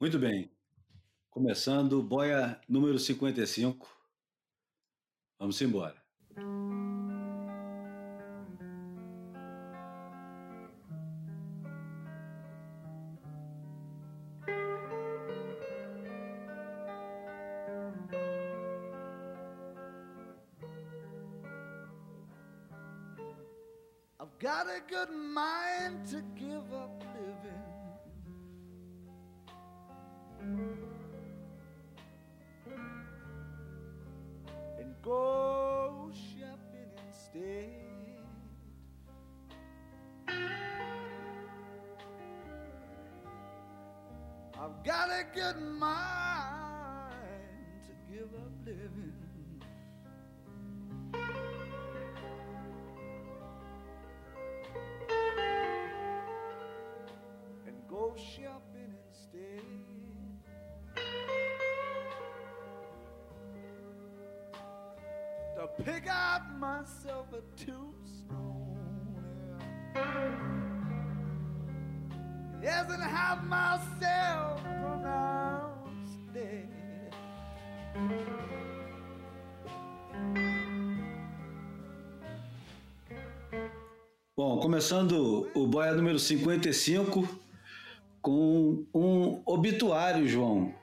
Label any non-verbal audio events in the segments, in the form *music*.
Muito bem. Começando, boia número 55. Vamos embora. I've got a good mind to pick out myself a tombstone. Yes, and have myself pronounced dead. Bom, começando o boia número 55 com um obituário, João.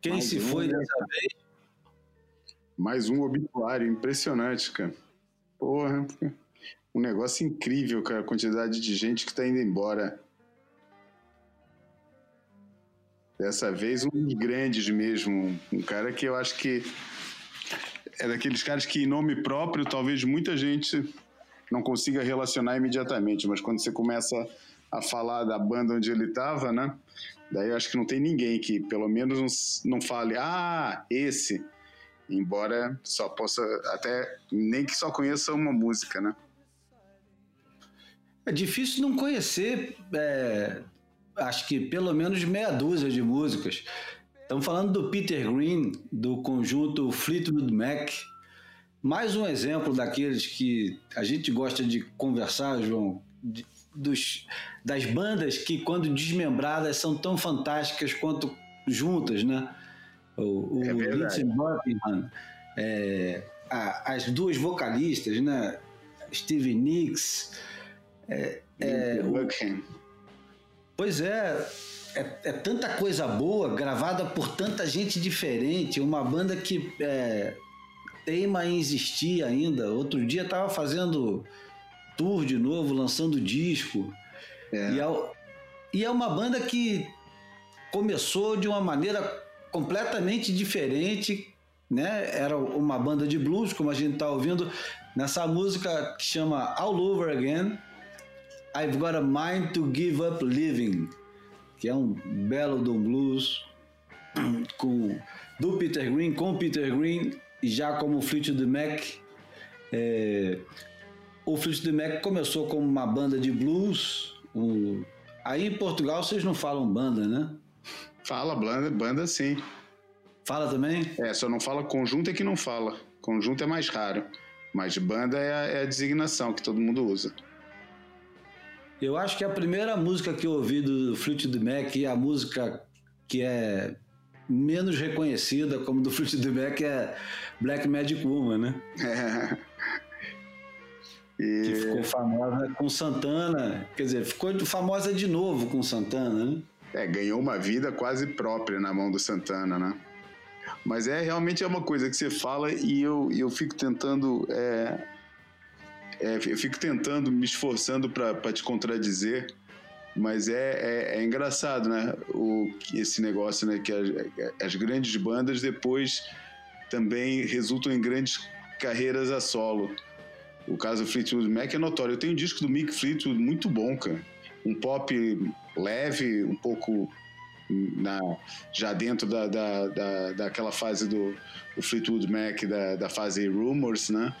Quem Mais se um, foi né? dessa vez? Mais um obituário, impressionante, cara. Porra, um negócio incrível, cara, a quantidade de gente que tá indo embora. Dessa vez, um dos grandes mesmo. Um cara que eu acho que é daqueles caras que, em nome próprio, talvez muita gente não consiga relacionar imediatamente, mas quando você começa a falar da banda onde ele estava, né? Daí eu acho que não tem ninguém que, pelo menos, não, fale, ah, esse. Embora só possa, até, nem que só conheça uma música, né? É difícil não conhecer, é, acho que pelo menos meia dúzia de músicas. Estamos falando do Peter Green, do conjunto Fleetwood Mac. Mais um exemplo daqueles que a gente gosta de conversar, João, de- dos, das bandas que, quando desmembradas, são tão fantásticas quanto juntas, né? O, o É. Lindsey Buckingham, é, a- as duas vocalistas, né? Stevie Nicks, é, o- Buckham. Pois é, é, é tanta coisa boa gravada por tanta gente diferente, uma banda que é, teima em existir ainda. Outro dia tava fazendo tour de novo, lançando disco. É. E, é, e é uma banda que começou de uma maneira completamente diferente, né? Era uma banda de blues, como a gente tá ouvindo nessa música que chama All Over Again. I've Got a Mind to Give Up Living, que é um belo um blues *clears throat* com, do Peter Green, com Peter Green e já como Fleetwood Mac. É, o Fleetwood Mac começou como uma banda de blues. aí em Portugal vocês não falam banda, né? Fala, banda, banda sim. Fala também? É, só não fala conjunto é que não fala. Conjunto é mais raro. Mas banda é a, é a designação que todo mundo usa. Eu acho que a primeira música que eu ouvi do Fleetwood Mac e a música que é menos reconhecida como do Fleetwood Mac é Black Magic Woman, né? *laughs* Que E ficou famosa com Santana, quer dizer, ficou famosa de novo com Santana, né? É, ganhou uma vida quase própria na mão do Santana, né? Mas é realmente é uma coisa que você fala e eu, eu fico tentando. é, é, eu fico tentando, me esforçando para te contradizer, mas é, é, é engraçado, né? O, esse negócio, né? Que as, as grandes bandas depois também resultam em grandes carreiras a solo. O caso do Fleetwood Mac é notório. Eu tenho um disco do Mick Fleetwood muito bom, cara. Um pop leve, um pouco na, já dentro da, da, da, daquela fase do, do Fleetwood Mac, da, da fase Rumors, né?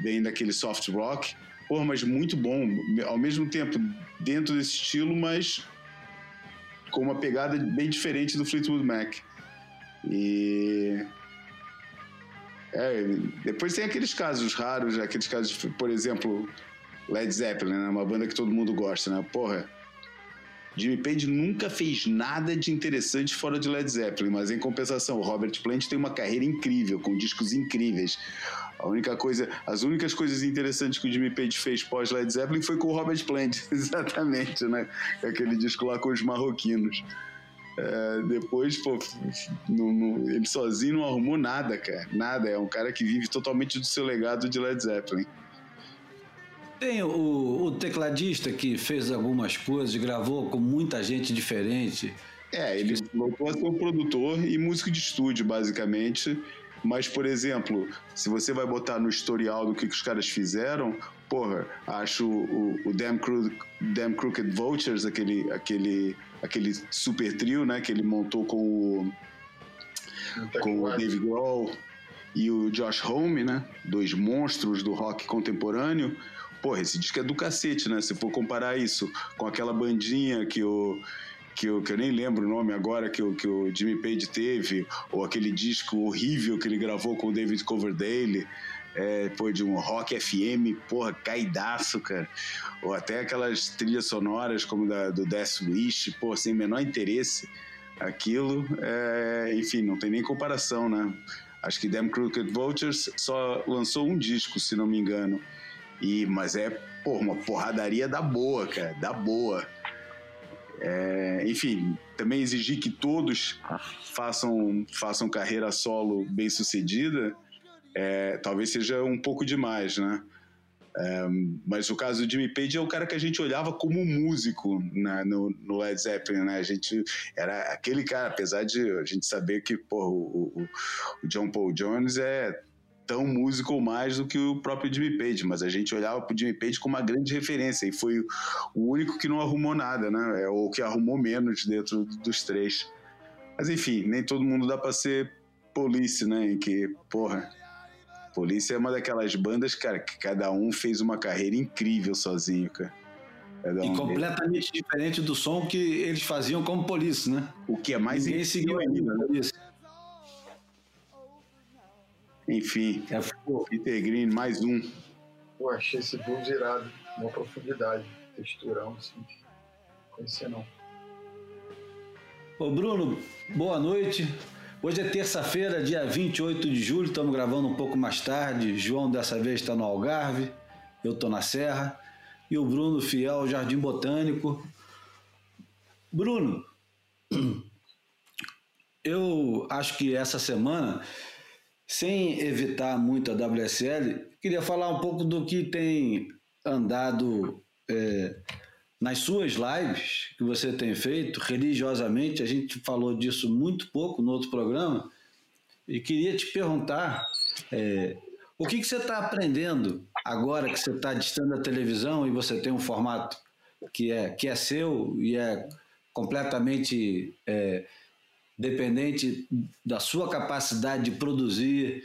Bem daquele soft rock. Porra, mas muito bom. Ao mesmo tempo, dentro desse estilo, mas com uma pegada bem diferente do Fleetwood Mac. E. É, depois tem aqueles casos raros, aqueles casos, por exemplo, Led Zeppelin, né? uma banda que todo mundo gosta, né? Porra, Jimmy Page nunca fez nada de interessante fora de Led Zeppelin, mas em compensação, o Robert Plant tem uma carreira incrível, com discos incríveis. A única coisa, as únicas coisas interessantes que o Jimmy Page fez pós Led Zeppelin foi com o Robert Plant, *laughs* exatamente, né? Aquele disco lá com os marroquinos. É, depois, pô, não, não, ele sozinho não arrumou nada, cara. Nada. É um cara que vive totalmente do seu legado de Led Zeppelin. Tem o, o tecladista que fez algumas coisas, gravou com muita gente diferente. É, ele voltou a ser um produtor e músico de estúdio, basicamente. Mas, por exemplo, se você vai botar no historial do que, que os caras fizeram, porra, acho o, o Damn, Cro Damn Crooked Vultures, aquele, aquele, aquele super trio, né, que ele montou com o, com o Dave Grohl e o Josh Homme, né, dois monstros do rock contemporâneo. Porra, esse disco é do cacete, né? Se for comparar isso com aquela bandinha que o que eu, que eu nem lembro o nome agora, que o, que o Jimmy Page teve, ou aquele disco horrível que ele gravou com o David Coverdale, é, pô, de um rock FM, porra, caidaço, cara. Ou até aquelas trilhas sonoras como da, do Death Wish, pô, sem menor interesse. Aquilo, é, enfim, não tem nem comparação, né? Acho que Damn Crooked Vultures só lançou um disco, se não me engano. E, mas é, porra, uma porradaria da boa, cara, da boa. É, enfim, também exigir que todos façam, façam carreira solo bem sucedida, é, talvez seja um pouco demais, né? É, mas o caso do Jimmy Page é o cara que a gente olhava como músico né, no, no, Led Zeppelin, né? A gente era aquele cara, apesar de a gente saber que porra, o, o, o John Paul Jones é tão músico ou mais do que o próprio Jimmy Page, mas a gente olhava pro Jimmy Page como uma grande referência e foi o único que não arrumou nada, né? É o que arrumou menos dentro dos três. Mas enfim, nem todo mundo dá para ser Police, né? Em que, porra, Police é uma daquelas bandas, cara, que cada um fez uma carreira incrível sozinho, cara. Um e completamente diferente do som que eles faziam como Police, né? O que é mais Ninguém seguiu ainda, né? Enfim, é, Peter Green, mais um. Pô, achei esse blues irado, uma profundidade, texturão, assim. Conhecia não. Ô Bruno, boa noite. Hoje é terça-feira, dia 28 de julho, estamos gravando um pouco mais tarde. João dessa vez está no Algarve, eu estou na Serra. E o Bruno Fiel, Jardim Botânico. Bruno, *clears throat* eu acho que essa semana sem evitar muito a WSL, queria falar um pouco do que tem andado é, nas suas lives que você tem feito religiosamente. A gente falou disso muito pouco no outro programa e queria te perguntar é, o que, que você está aprendendo agora que você está distante da televisão e você tem um formato que é, que é seu e é completamente é, dependente da sua capacidade de produzir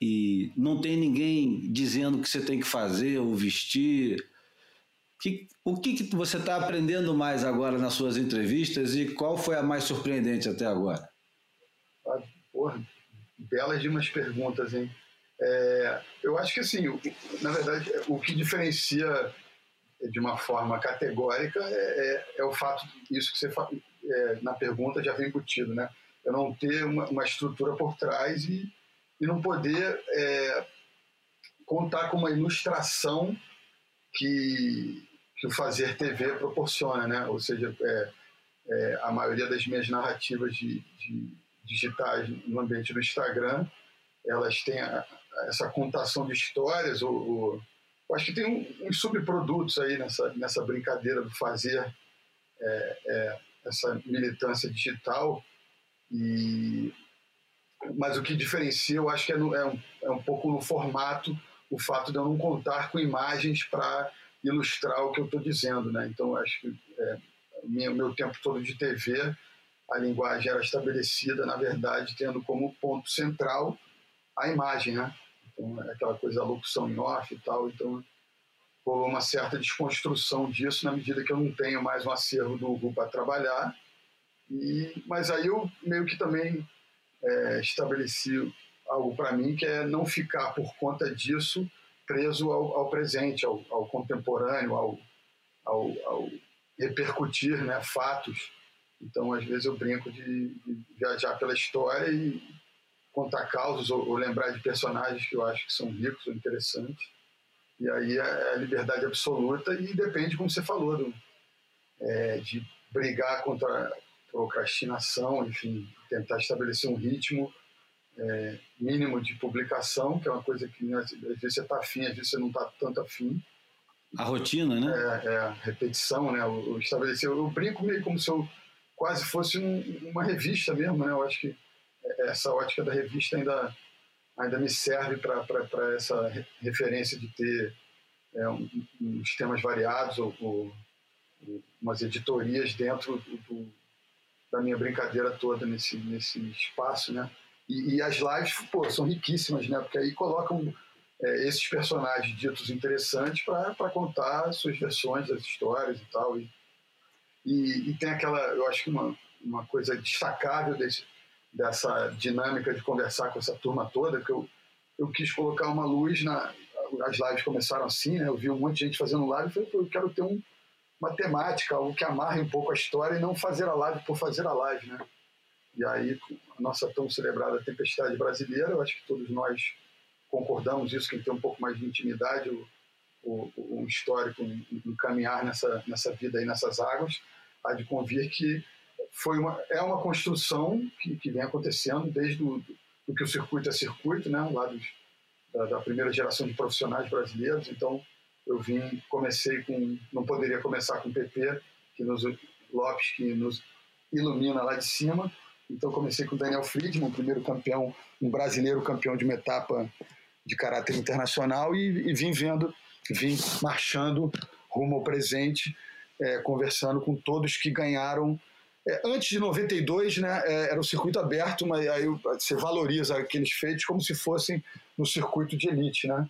e não tem ninguém dizendo o que você tem que fazer ou vestir. Que, o que, que você está aprendendo mais agora nas suas entrevistas e qual foi a mais surpreendente até agora? Ah, porra, belas de umas perguntas, hein? É, eu acho que assim, na verdade, o que diferencia de uma forma categórica é, é, é o fato, isso que você é, na pergunta já vem embutido, né? Eu não ter uma, uma estrutura por trás e, e não poder é, contar com uma ilustração que, que o fazer TV proporciona, né? Ou seja, é, é, a maioria das minhas narrativas de, de digitais no ambiente do Instagram, elas têm a, essa contação de histórias, ou, eu acho que tem um, uns subprodutos aí nessa, nessa brincadeira do fazer é, é, essa militância digital e mas o que diferencia eu acho que é, no, é, um, é um pouco no formato o fato de eu não contar com imagens para ilustrar o que eu estou dizendo né? Então acho que é, meu, meu tempo todo de TV a linguagem era estabelecida na verdade tendo como ponto central a imagem né? Então é aquela coisa locução em off e tal então rolou uma certa *laughs* desconstrução disso na medida que eu não tenho mais um acervo do Google para trabalhar. E, mas aí eu meio que também é, estabeleci algo para mim que é não ficar por conta disso preso ao, ao presente, ao, ao, contemporâneo, ao, ao, repercutir né, fatos. Então, às vezes, eu brinco de, de viajar pela história e contar causas ou, ou, lembrar de personagens que eu acho que são ricos ou interessantes. E aí é, é a liberdade absoluta e depende, como você falou, do, é, de brigar contra a procrastinação, enfim, tentar estabelecer um ritmo é, mínimo de publicação, que é uma coisa que né, às vezes você está afim, às vezes você não está tanto afim. A rotina, né? É, é a repetição, né? O, o estabelecer. Eu brinco meio como se eu quase fosse um, uma revista mesmo, né? Eu acho que essa ótica da revista ainda, ainda me serve para essa referência de ter é, um, uns temas variados ou, ou, umas editorias dentro do, do, da minha brincadeira toda nesse, nesse espaço, né? E, e, as lives, pô, são riquíssimas, né? Porque aí colocam é, esses personagens ditos interessantes para contar suas versões das histórias e tal. E, e, e, tem aquela, eu acho que uma, uma coisa destacável desse, dessa dinâmica de conversar com essa turma toda, que eu, eu quis colocar uma luz na. As lives começaram assim, né? Eu vi um monte de gente fazendo live e falei, eu quero ter um, uma temática, algo que amarre um pouco a história e não fazer a live por fazer a live, né? E aí, a nossa tão celebrada Tempestade Brasileira, eu acho que todos nós concordamos isso, quem tem um pouco mais de intimidade, o, o, um histórico, um, um caminhar nessa, nessa vida aí, nessas águas, há de convir que foi uma, é uma construção que, que vem acontecendo desde o do que o circuito é circuito, né, lá dos, da, da, primeira geração de profissionais brasileiros. Então, eu vim, comecei com, não poderia começar com o PP, que nos, Lopes, que nos ilumina lá de cima. Então, comecei com o Daniel Friedman, primeiro campeão, um brasileiro campeão de uma etapa de caráter internacional, e, e vim vendo, vim marchando rumo ao presente, é, conversando com todos que ganharam é, antes de 92, né, é, era o circuito aberto, mas aí você valoriza aqueles feitos como se fossem no circuito de elite, né?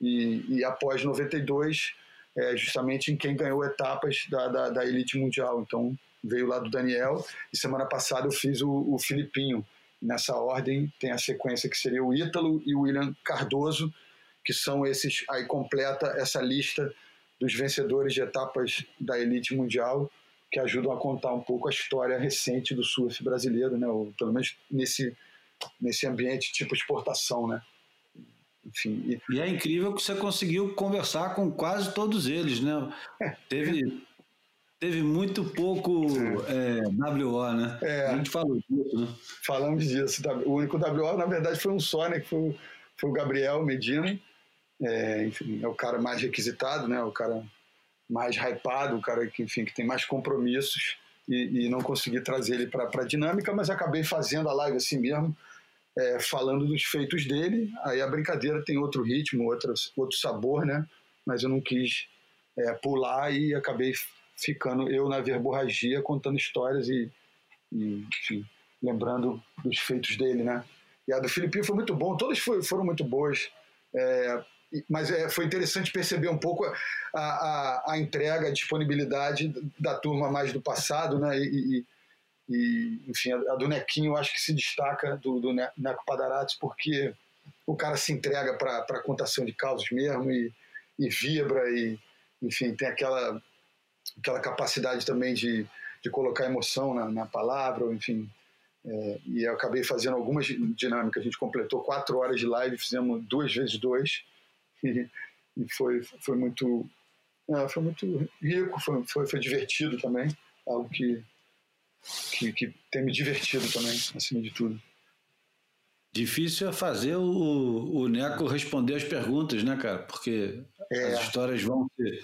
E, e após 92, é justamente em quem ganhou etapas da, da, da, elite mundial. Então veio lá do Daniel e semana passada eu fiz o, o Filipinho. Nessa ordem tem a sequência que seria o Ítalo e o William Cardoso, que são esses aí completa essa lista dos vencedores de etapas da elite mundial que ajudam a contar um pouco a história recente do surf brasileiro, né? Ou, pelo menos nesse, nesse ambiente tipo exportação, né? Enfim, e... e... é incrível que você conseguiu conversar com quase todos eles, né? É. Teve, teve muito pouco é. É, WO, né? É. A gente falou disso, né? Falamos disso. O único WO, na verdade, foi um só, né? Que foi, foi o Gabriel Medina. É, enfim, é o cara mais requisitado, né? O cara mais hypado, o cara que, enfim, que tem mais compromissos e, e não consegui trazer ele para a dinâmica, mas acabei fazendo a live assim mesmo, é, falando dos feitos dele. Aí a brincadeira tem outro ritmo, outro, outro sabor, né? Mas eu não quis é, pular e acabei ficando eu na verborragia contando histórias e, e enfim, lembrando dos feitos dele, né? E a do Filipinho foi muito bom, todas foram muito boas. É, mas é, foi interessante perceber um pouco a, a, a, entrega, a disponibilidade da turma mais do passado, né? E, e enfim, a, a, do Nequinho eu acho que se destaca do, do Neco Padarates porque o cara se entrega para a contação de causas mesmo e, e vibra e, enfim, tem aquela, aquela capacidade também de, de colocar emoção na, na palavra, enfim. É, e eu acabei fazendo algumas dinâmicas. A gente completou quatro horas de live, fizemos duas vezes dois e, e foi, foi muito é, foi muito rico, foi, foi, foi, divertido também, algo que, que, que tem me divertido também, acima de tudo. Difícil é fazer o, o Neco responder as perguntas, né, cara? Porque é. as histórias vão se,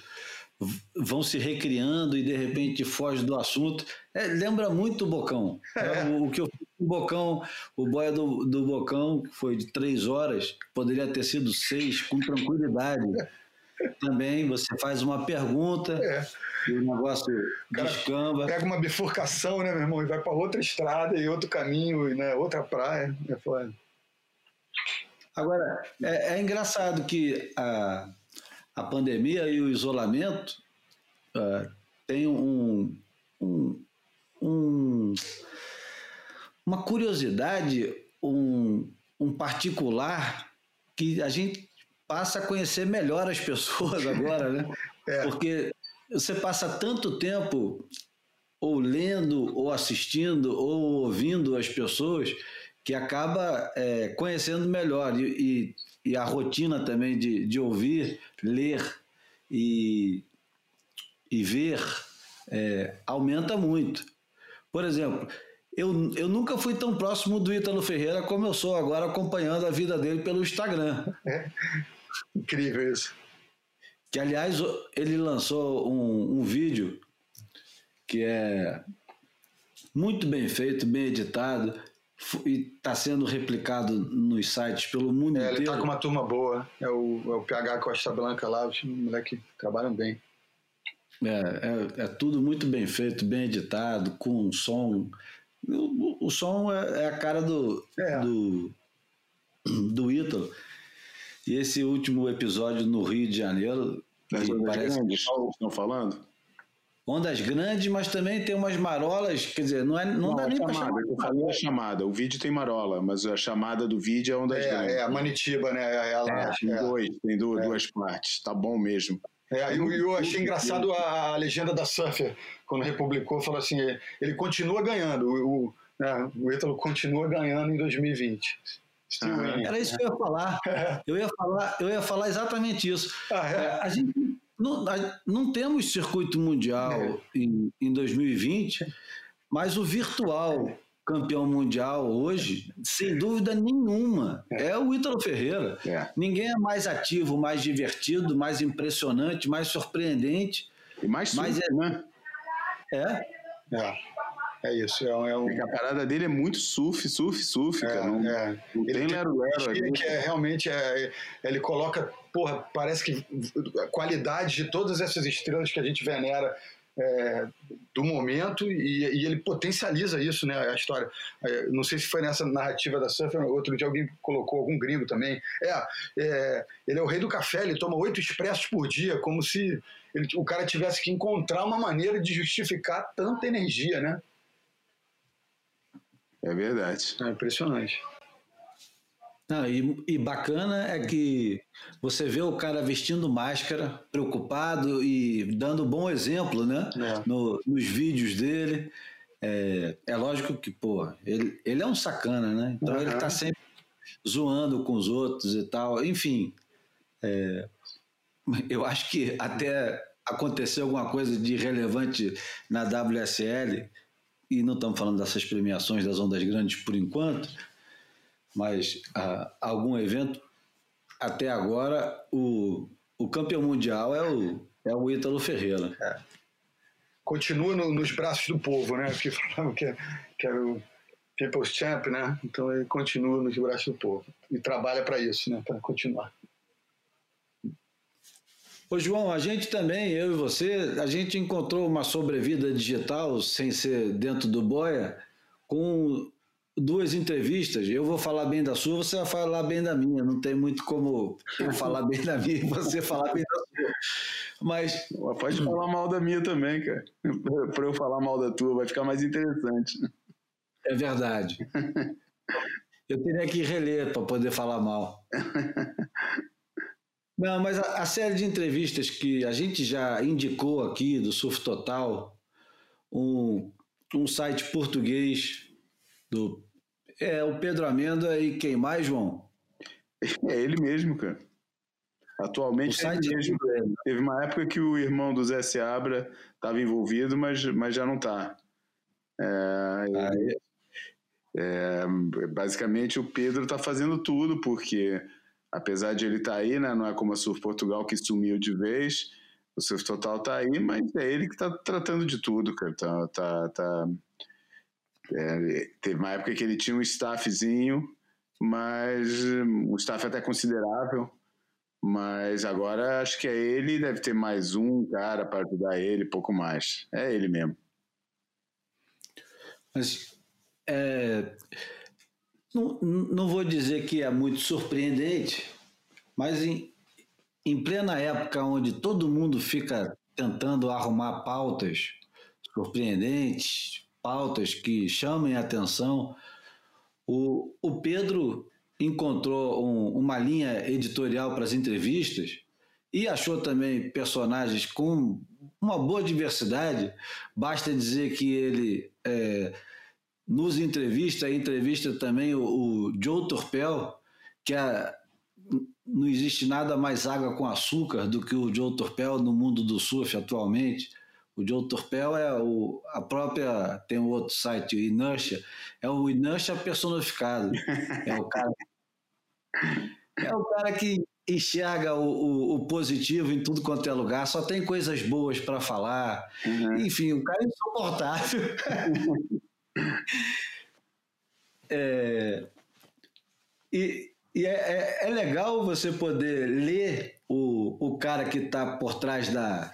vão se recriando e de repente foge do assunto. É, lembra muito o Bocão. *laughs* É. O, o, que eu o Bocão, o boia do, do Bocão, que foi de três horas, poderia ter sido seis, com tranquilidade. *laughs* Também você faz uma pergunta é. e o negócio descamba. Pega uma bifurcação, né, meu irmão, e vai para outra estrada e outro caminho, né, outra praia. É foda. Agora, é, é, engraçado que a, a pandemia e o isolamento uh, tem um, um, um uma curiosidade, um, um particular que a gente passa a conhecer melhor as pessoas *laughs* agora, né? É. Porque você passa tanto tempo ou lendo, ou assistindo, ou ouvindo as pessoas, que acaba é, conhecendo melhor. E, e, e, a rotina também de, de ouvir, ler e, e ver é, aumenta muito. Por exemplo, eu, eu nunca fui tão próximo do Ítalo Ferreira como eu sou agora, acompanhando a vida dele pelo Instagram. É. Incrível isso. Que, aliás, ele lançou um, um vídeo que é muito bem feito, bem editado e está sendo replicado nos sites pelo mundo é, inteiro. Ele está com uma turma boa, é o, é o PH Costa Blanca lá, os moleques trabalham bem. É, é, é, tudo muito bem feito, bem editado, com som. O, o som é, é, a cara do, é. do, do Ítalo. E esse último episódio no Rio de Janeiro. Das parece que estão falando? Ondas grandes, mas também tem umas marolas, quer dizer, não, é, não, não dá nem para chamar. Eu falei a chamada, o vídeo tem marola, mas a chamada do vídeo é ondas é, grandes. É, a Manitiba, né? Ela, é, tem, é. Dois, tem duas, é. duas partes, tá bom mesmo. É, eu, eu achei engraçado a, a, legenda da Surfer, quando republicou, falou assim, ele continua ganhando, o, o, né, o Ítalo continua ganhando em 2020. Ah, era isso que eu ia falar. *laughs* Eu ia falar, eu ia falar exatamente isso. Ah, é? A gente não, não temos circuito mundial é. em, em 2020, mas o virtual campeão mundial hoje, sem dúvida nenhuma, é, é o Ítalo Ferreira. É. Ninguém é mais ativo, mais divertido, mais impressionante, mais surpreendente. E mais mas é, né? É. É. É isso. É, é um... A parada dele é muito surf, surf, surf, é, cara. Não, é. não tem lero-lero. Que é, realmente, é, ele coloca porra, parece que a qualidade de todas essas estrelas que a gente venera é, do momento e, e, ele potencializa isso, né? A história. É, não sei se foi nessa narrativa da Surfer, outro dia alguém colocou, algum gringo também. É, é, ele é o rei do café, ele toma oito expressos por dia, como se ele, o cara tivesse que encontrar uma maneira de justificar tanta energia, né? É verdade. É impressionante. Não, e, e, bacana é que você vê o cara vestindo máscara, preocupado e dando bom exemplo, né? É. No, nos vídeos dele. É, é, lógico que, pô, ele, ele é um sacana, né? Então uhum. ele tá sempre zoando com os outros e tal. Enfim, é, eu acho que até aconteceu alguma coisa de relevante na WSL, e não estamos falando dessas premiações das ondas grandes por enquanto mas ah, algum evento, até agora o, o campeão mundial é o, é o Ítalo Ferreira. É. Continua no, nos braços do povo, né? Que *laughs* falavam que, que era o People's Champ, né? Então ele continua nos braços do povo e trabalha para isso, né? Para continuar. Ô João, a gente também, eu e você, a gente encontrou uma sobrevida digital sem ser dentro do boia com duas entrevistas, eu vou falar bem da sua, você vai falar bem da minha. Não tem muito como eu falar bem da minha e você falar bem da sua. Mas. Pode falar mal da minha também, cara. Para eu falar mal da tua, vai ficar mais interessante. É verdade. Eu teria que reler para poder falar mal. Não, mas a, a, série de entrevistas que a gente já indicou aqui do Surf Total, um, um site português do é o Pedro Amenda e quem mais, João? *laughs* É ele mesmo, cara. Atualmente é ele mesmo. Teve uma época que o irmão do Zé Seabra estava envolvido, mas, mas já não está. É, ah, é, basicamente o Pedro está fazendo tudo, porque apesar de ele estar tá aí, né, não é como a Surf Portugal que sumiu de vez, o Surf Total está aí, mas é ele que está tratando de tudo, cara. Tá, tá, tá é, teve uma época que ele tinha um staffzinho, mas um staff até considerável, mas agora acho que é ele, deve ter mais um cara para ajudar ele, pouco mais. É ele mesmo. Mas é, não, não vou dizer que é muito surpreendente, mas em, em plena época onde todo mundo fica tentando arrumar pautas surpreendentes, pautas que chamem a atenção. O, o Pedro encontrou um, uma linha editorial para as entrevistas e achou também personagens com uma boa diversidade. Basta dizer que ele é, nos entrevista, entrevista também o, o Joe Torpel, que é, não existe nada mais água com açúcar do que o Joe Torpel no mundo do surf atualmente. O Joe Torpel é o, a própria. Tem um outro site, o Inertia, é o Inertia personificado. É o cara. É o cara que enxerga o, o, o, positivo em tudo quanto é lugar, só tem coisas boas para falar. Uhum. Enfim, o cara é insuportável. *laughs* é, e e é, é, é, legal você poder ler o, o cara que está por trás da,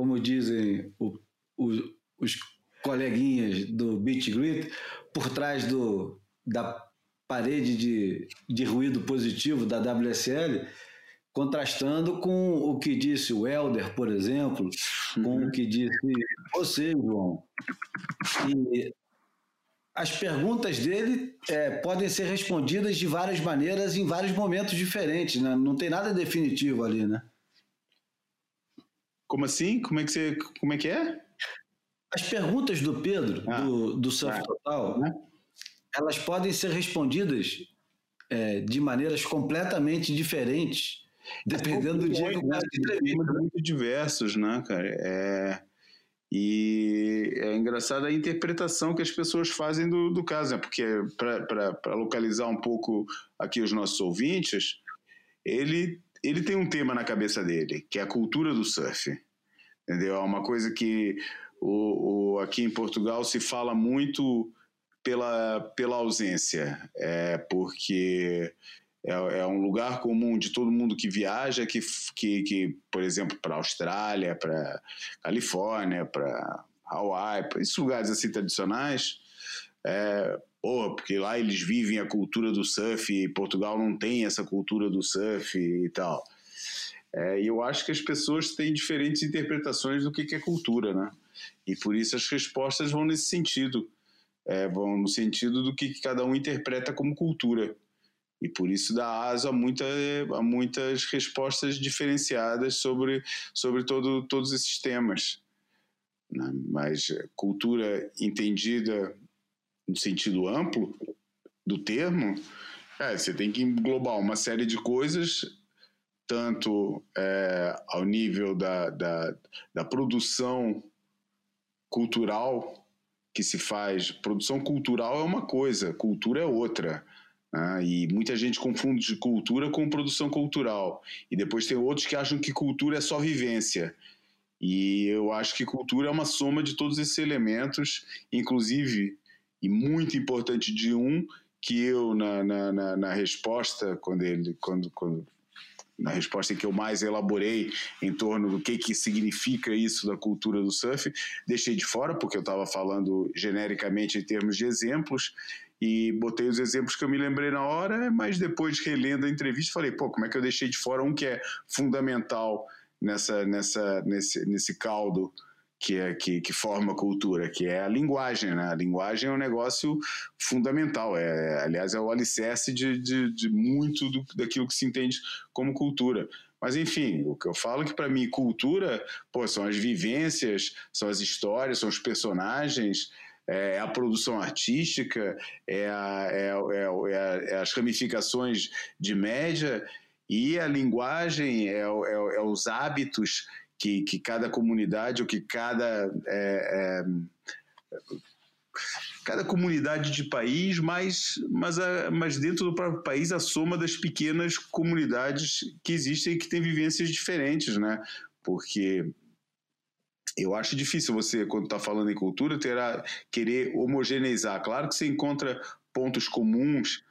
como dizem o, o, os coleguinhas do Beat Grit, por trás do, da parede de, de ruído positivo da WSL, contrastando com o que disse o Helder, por exemplo, com o que disse você, João. E as perguntas dele é, podem ser respondidas de várias maneiras em vários momentos diferentes, né? Não tem nada definitivo ali, né? Como assim? Como é que, você, como é, que é? As perguntas do Pedro, ah, do, do Surf ah, Total, né? elas podem ser respondidas é, de maneiras completamente diferentes, dependendo do dia que entrevista. Muito diversos, né, cara? É... E é engraçado a interpretação que as pessoas fazem do, do caso, né? porque para localizar um pouco aqui os nossos ouvintes, ele, ele tem um tema na cabeça dele, que é a cultura do surf. Entendeu? É uma coisa que o, o, aqui em Portugal se fala muito pela, pela ausência, é porque é, é, um lugar comum de todo mundo que viaja, que, que, que por exemplo, para Austrália, para Califórnia, para Hawaii, para esses lugares assim tradicionais, é, porra, porque lá eles vivem a cultura do surf e Portugal não tem essa cultura do surf e tal. É, e eu acho que as pessoas têm diferentes interpretações do que, que é cultura, né? E por isso as respostas vão nesse sentido. É, vão no sentido do que, cada um interpreta como cultura. E por isso dá asa a, muita, a muitas respostas diferenciadas sobre, sobre todo, todos esses temas. Né? Mas cultura entendida no sentido amplo do termo, é, você tem que englobar uma série de coisas, tanto é, ao nível da, da, da produção cultural que se faz. Produção cultural é uma coisa, cultura é outra. Ah, e muita gente confunde cultura com produção cultural. E depois tem outros que acham que cultura é só vivência. E eu acho que cultura é uma soma de todos esses elementos, inclusive, e muito importante de um, que eu, na, na, na, na resposta, quando ele. Quando, quando, na resposta que eu mais elaborei em torno do que, que significa isso da cultura do surf, deixei de fora, porque eu estava falando genericamente em termos de exemplos, e botei os exemplos que eu me lembrei na hora, mas depois relendo a entrevista falei, pô, como é que eu deixei de fora um que é fundamental nessa, nessa, nesse, nesse caldo que, é, que, que forma a cultura, que é a linguagem, né? A linguagem é um negócio fundamental, é, aliás, é o alicerce de, de, de muito do, daquilo que se entende como cultura. Mas enfim, o que eu falo é que para mim cultura, pô, são as vivências, são as histórias, são os personagens, é a produção artística, é, a, é, é, é, as ramificações de média e a linguagem, é, é, os hábitos que, que cada comunidade ou que cada cada comunidade de país, mas, mas, a, mas dentro do próprio país a soma das pequenas comunidades que existem e que têm vivências diferentes, né? Porque eu acho difícil você, quando está falando em cultura, terá, querer homogeneizar. Claro que você encontra pontos comuns,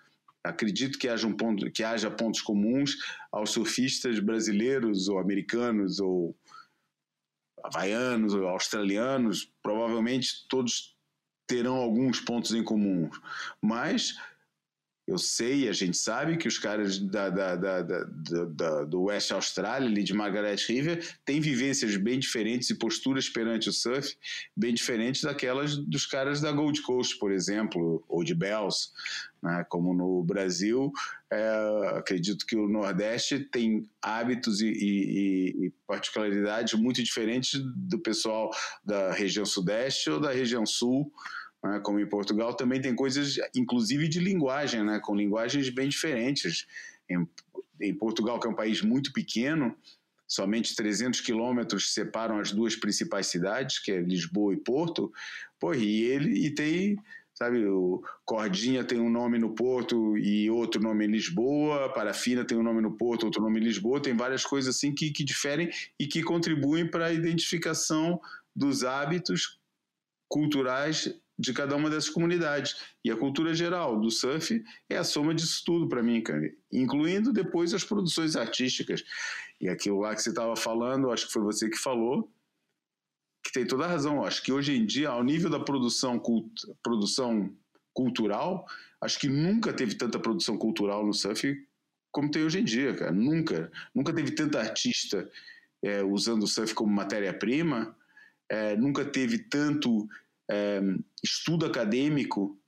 acredito que haja, um ponto, que haja pontos comuns aos surfistas brasileiros ou americanos ou havaianos australianos, provavelmente todos terão alguns pontos em comum, mas Eu sei, a gente sabe que os caras da, da, da, da do West Austrália, ali de Margaret River, têm vivências bem diferentes e posturas perante o surf bem diferentes daquelas dos caras da Gold Coast, por exemplo, ou de Bells. Né? Como no Brasil, é, acredito que o Nordeste tem hábitos e, e, e, particularidades muito diferentes do pessoal da região Sudeste ou da região Sul né, como em Portugal, também tem coisas, inclusive de linguagem, né, com linguagens bem diferentes. Em, em Portugal, que é um país muito pequeno, somente 300 quilômetros separam as duas principais cidades, que é Lisboa e Porto, pô, e ele e tem, sabe, o Cordinha tem um nome no Porto e outro nome em Lisboa, Parafina tem um nome no Porto, outro nome em Lisboa, tem várias coisas assim que, que diferem e que contribuem para a identificação dos hábitos culturais de cada uma dessas comunidades. E a cultura geral do surf é a soma disso tudo para mim, cara. Incluindo depois as produções artísticas. E aquilo lá que você estava falando, acho que foi você que falou, que tem toda a razão. Acho que hoje em dia, ao nível da produção, cult produção cultural, acho que nunca teve tanta produção cultural no surf como tem hoje em dia, cara. Nunca. Nunca teve tanta artista é, usando o surf como matéria-prima. É, nunca teve tanto é, estudo acadêmico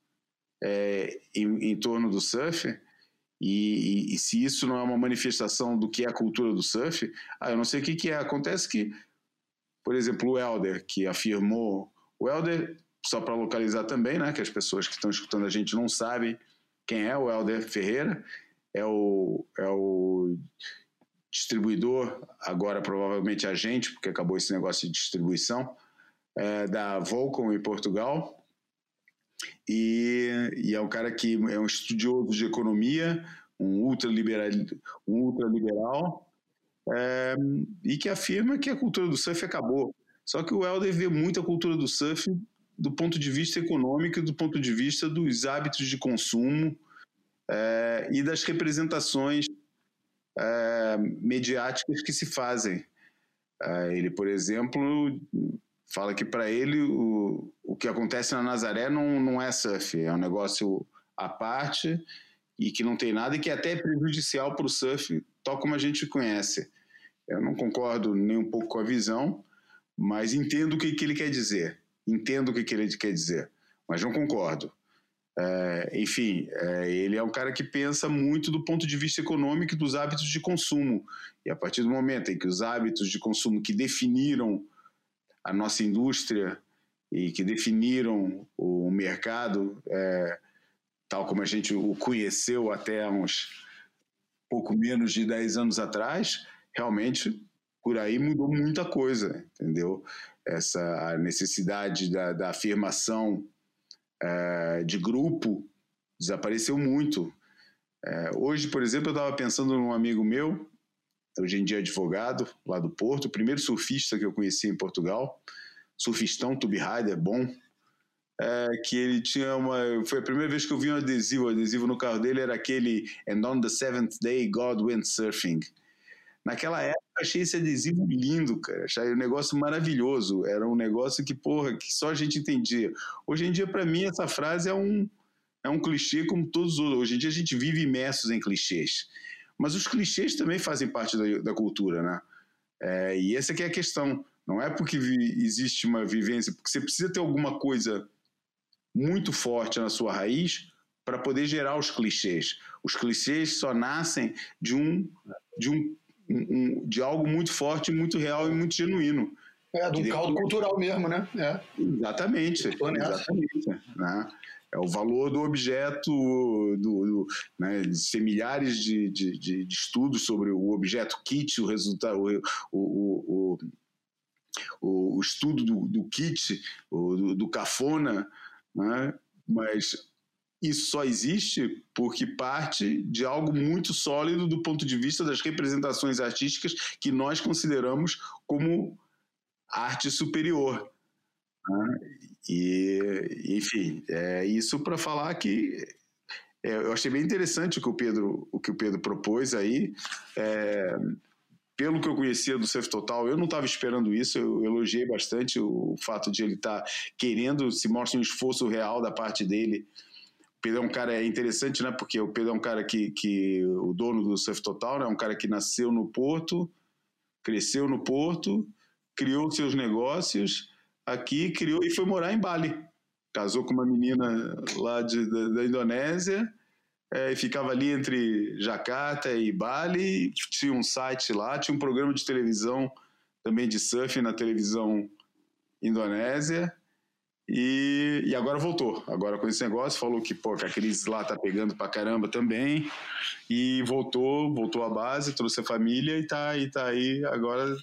é, em, em, torno do surf, e, e, e, se isso não é uma manifestação do que é a cultura do surf, ah, eu não sei o que, que é. Acontece que, por exemplo, o Helder, que afirmou. O Helder, só para localizar também, né, que as pessoas que estão escutando a gente não sabem quem é o Helder Ferreira, é o, é o distribuidor, agora provavelmente agente, porque acabou esse negócio de distribuição, é, da Volcom em Portugal. E, e, é um cara que é um estudioso de economia, um ultraliberal, um ultraliberal é, e que afirma que a cultura do surf acabou. Só que o Helder vê muito a cultura do surf do ponto de vista econômico do ponto de vista dos hábitos de consumo é, e das representações é, mediáticas que se fazem. É, ele, por exemplo, fala que para ele o, o que acontece na Nazaré não, não é surf, é um negócio à parte e que não tem nada e que é até é prejudicial para o surf, tal como a gente conhece. Eu não concordo nem um pouco com a visão, mas entendo o que, que ele quer dizer. Entendo o que, que ele quer dizer, mas não concordo. É, enfim, é, ele é um cara que pensa muito do ponto de vista econômico e dos hábitos de consumo. E a partir do momento em que os hábitos de consumo que definiram a nossa indústria e que definiram o mercado é, tal como a gente o conheceu até uns pouco menos de 10 anos atrás, realmente por aí mudou muita coisa, entendeu? Essa necessidade da, da afirmação é, de grupo desapareceu muito. É, hoje, por exemplo, eu estava pensando num amigo meu hoje em dia advogado lá do Porto, o primeiro surfista que eu conheci em Portugal, surfistão, tube rider, bom, é, que ele tinha uma. Foi a primeira vez que eu vi um adesivo. O adesivo no carro dele era aquele And on the seventh day, God went surfing. Naquela época, achei esse adesivo lindo, cara. Achei um negócio maravilhoso. Era um negócio que, porra, que só a gente entendia. Hoje em dia, para mim, essa frase é um, é um clichê como todos os outros. Hoje em dia, a gente vive imersos em clichês. Mas os clichês também fazem parte da, da cultura, né? É, e essa que é a questão. Não é porque existe uma vivência, porque você precisa ter alguma coisa muito forte na sua raiz para poder gerar os clichês. Os clichês só nascem de um de um, um de algo muito forte, muito real e muito genuíno. É, de um caldo cultural mesmo, né? É. Exatamente. Exatamente. Né? É o valor do objeto, do, do né, ser milhares de, de, de, estudos sobre o objeto kit, o resultado, o, o, o, o estudo do, do kit, do, do cafona, né, mas isso só existe porque parte de algo muito sólido do ponto de vista das representações artísticas que nós consideramos como arte superior. Né? E, enfim, é isso para falar que é, eu achei bem interessante o que o Pedro, o que o Pedro propôs aí. É, pelo que eu conhecia do Surf Total, eu não estava esperando isso, eu elogiei bastante o fato de ele estar tá querendo, se mostra um esforço real da parte dele Pedro é um cara interessante, né? Porque o Pedro é um cara que, que o dono do Surf Total, né? Um cara que nasceu no Porto, cresceu no Porto, criou seus negócios aqui, criou e foi morar em Bali. Casou com uma menina lá de, da, da Indonésia é, e ficava ali entre Jakarta e Bali. Tinha um site lá, tinha um programa de televisão também de surf na televisão indonésia. E, e agora voltou. Agora com esse negócio, falou que, pô, que a crise lá tá pegando pra caramba também. E voltou, voltou à base, trouxe a família e tá, e tá aí agora,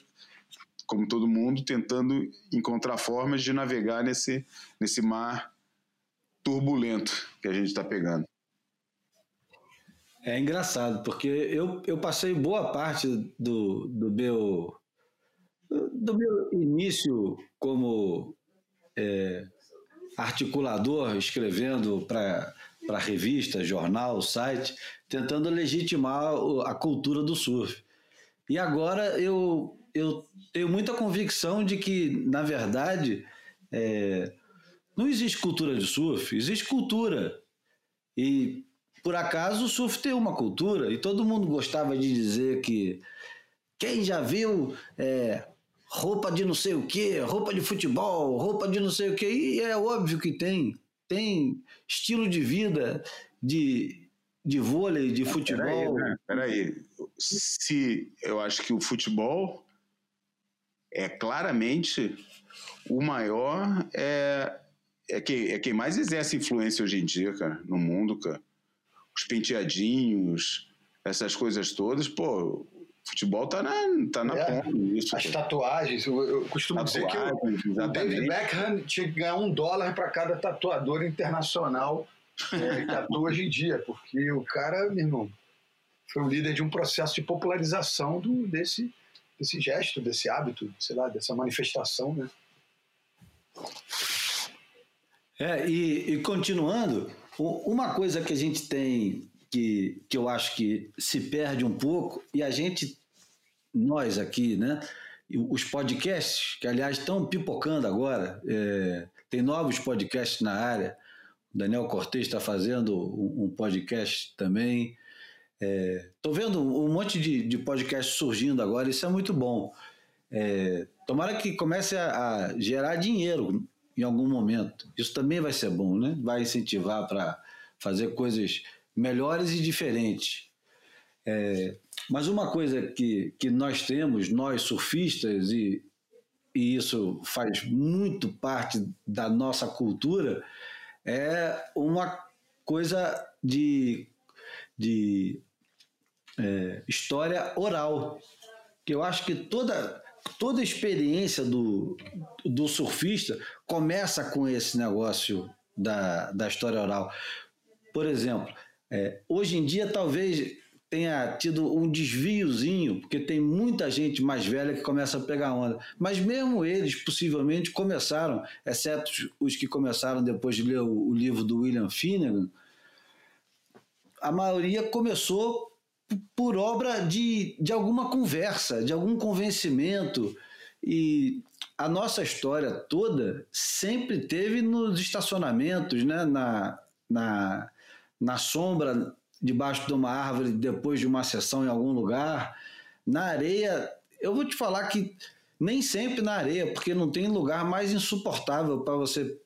como todo mundo, tentando encontrar formas de navegar nesse, nesse mar turbulento que a gente está pegando. É engraçado, porque eu, eu passei boa parte do, do meu do meu início como é, articulador, escrevendo para revista, jornal, site, tentando legitimar a cultura do surf. E agora eu, eu tenho muita convicção de que, na verdade, é, não existe cultura de surf, existe cultura. E, por acaso, o surf tem uma cultura, e todo mundo gostava de dizer que quem já viu é, roupa de não sei o que, roupa de futebol, roupa de não sei o que, e é óbvio que tem. Tem estilo de vida de, de vôlei, de futebol. Peraí, né? peraí. Se eu acho que o futebol é claramente o maior, é, é, quem, é quem mais exerce influência hoje em dia, cara, no mundo, cara. Os penteadinhos, essas coisas todas, pô, futebol tá na, tá na é, ponta disso. As tatuagens, eu, eu costumo dizer que o, David Beckham tinha que ganhar um dólar para cada tatuador internacional é, que atua hoje em dia, porque o cara, meu irmão, foi o líder de um processo de popularização do, desse, desse gesto, desse hábito, sei lá, dessa manifestação, né? É, e, e continuando, uma coisa que a gente tem que, que eu acho que se perde um pouco, e a gente, nós aqui, né? Os podcasts, que aliás estão pipocando agora, é, tem novos podcasts na área. O Daniel Cortez está fazendo um, podcast também. É, vendo um monte de, de podcasts surgindo agora, isso é muito bom. É, tomara que comece a, a, gerar dinheiro em algum momento. Isso também vai ser bom, né? Vai incentivar para fazer coisas melhores e diferentes. É, mas uma coisa que, que nós temos, nós surfistas, e, e isso faz muito parte da nossa cultura, é uma coisa de, de é, história oral. Que eu acho que toda, toda experiência do, do surfista começa com esse negócio da, da história oral. Por exemplo, é, hoje em dia, talvez tenha tido um desviozinho, porque tem muita gente mais velha que começa a pegar onda. Mas mesmo eles, possivelmente, começaram, exceto os que começaram depois de ler o, o livro do William Finnegan, a maioria começou por obra de, de alguma conversa, de algum convencimento. E a nossa história toda sempre teve nos estacionamentos, né? na, na na sombra, debaixo de uma árvore, depois de uma sessão em algum lugar. Na areia, eu vou te falar que nem sempre na areia, porque não tem lugar mais insuportável para você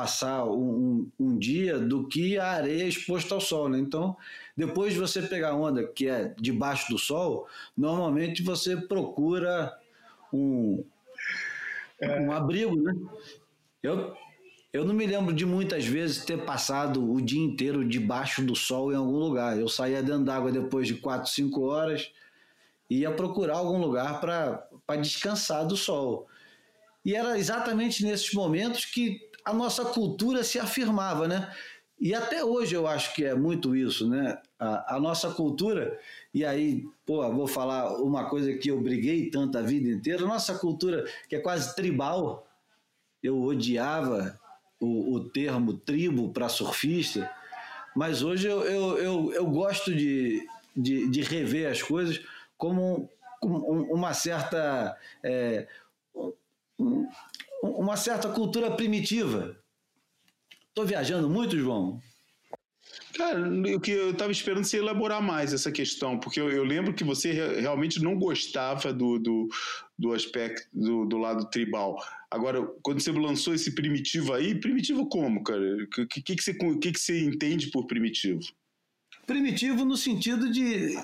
passar um, um, um, dia do que a areia exposta ao sol. Né? Então, depois de você pegar onda que é debaixo do sol, normalmente você procura um, um abrigo. Né? Eu eu não me lembro de muitas vezes ter passado o dia inteiro debaixo do sol em algum lugar. Eu saía dentro d'água depois de 4, 5 horas e ia procurar algum lugar para descansar do sol. E era exatamente nesses momentos que a nossa cultura se afirmava, né? E até hoje eu acho que é muito isso, né? A, a, nossa cultura, e aí, pô, vou falar uma coisa que eu briguei tanto a vida inteira, nossa cultura que é quase tribal, eu odiava o, o termo tribo para surfista, mas hoje eu, eu, eu, eu gosto de, de, de, rever as coisas como, uma certa é, uma certa cultura primitiva. Estou viajando muito, João? Cara, o que eu estava esperando você elaborar mais essa questão, porque eu, eu lembro que você re, realmente não gostava do, do, do aspecto do, do, lado tribal. Agora, quando você lançou esse primitivo aí, primitivo como, cara? O que, que, que, você, que, que você entende por primitivo? Primitivo no sentido de.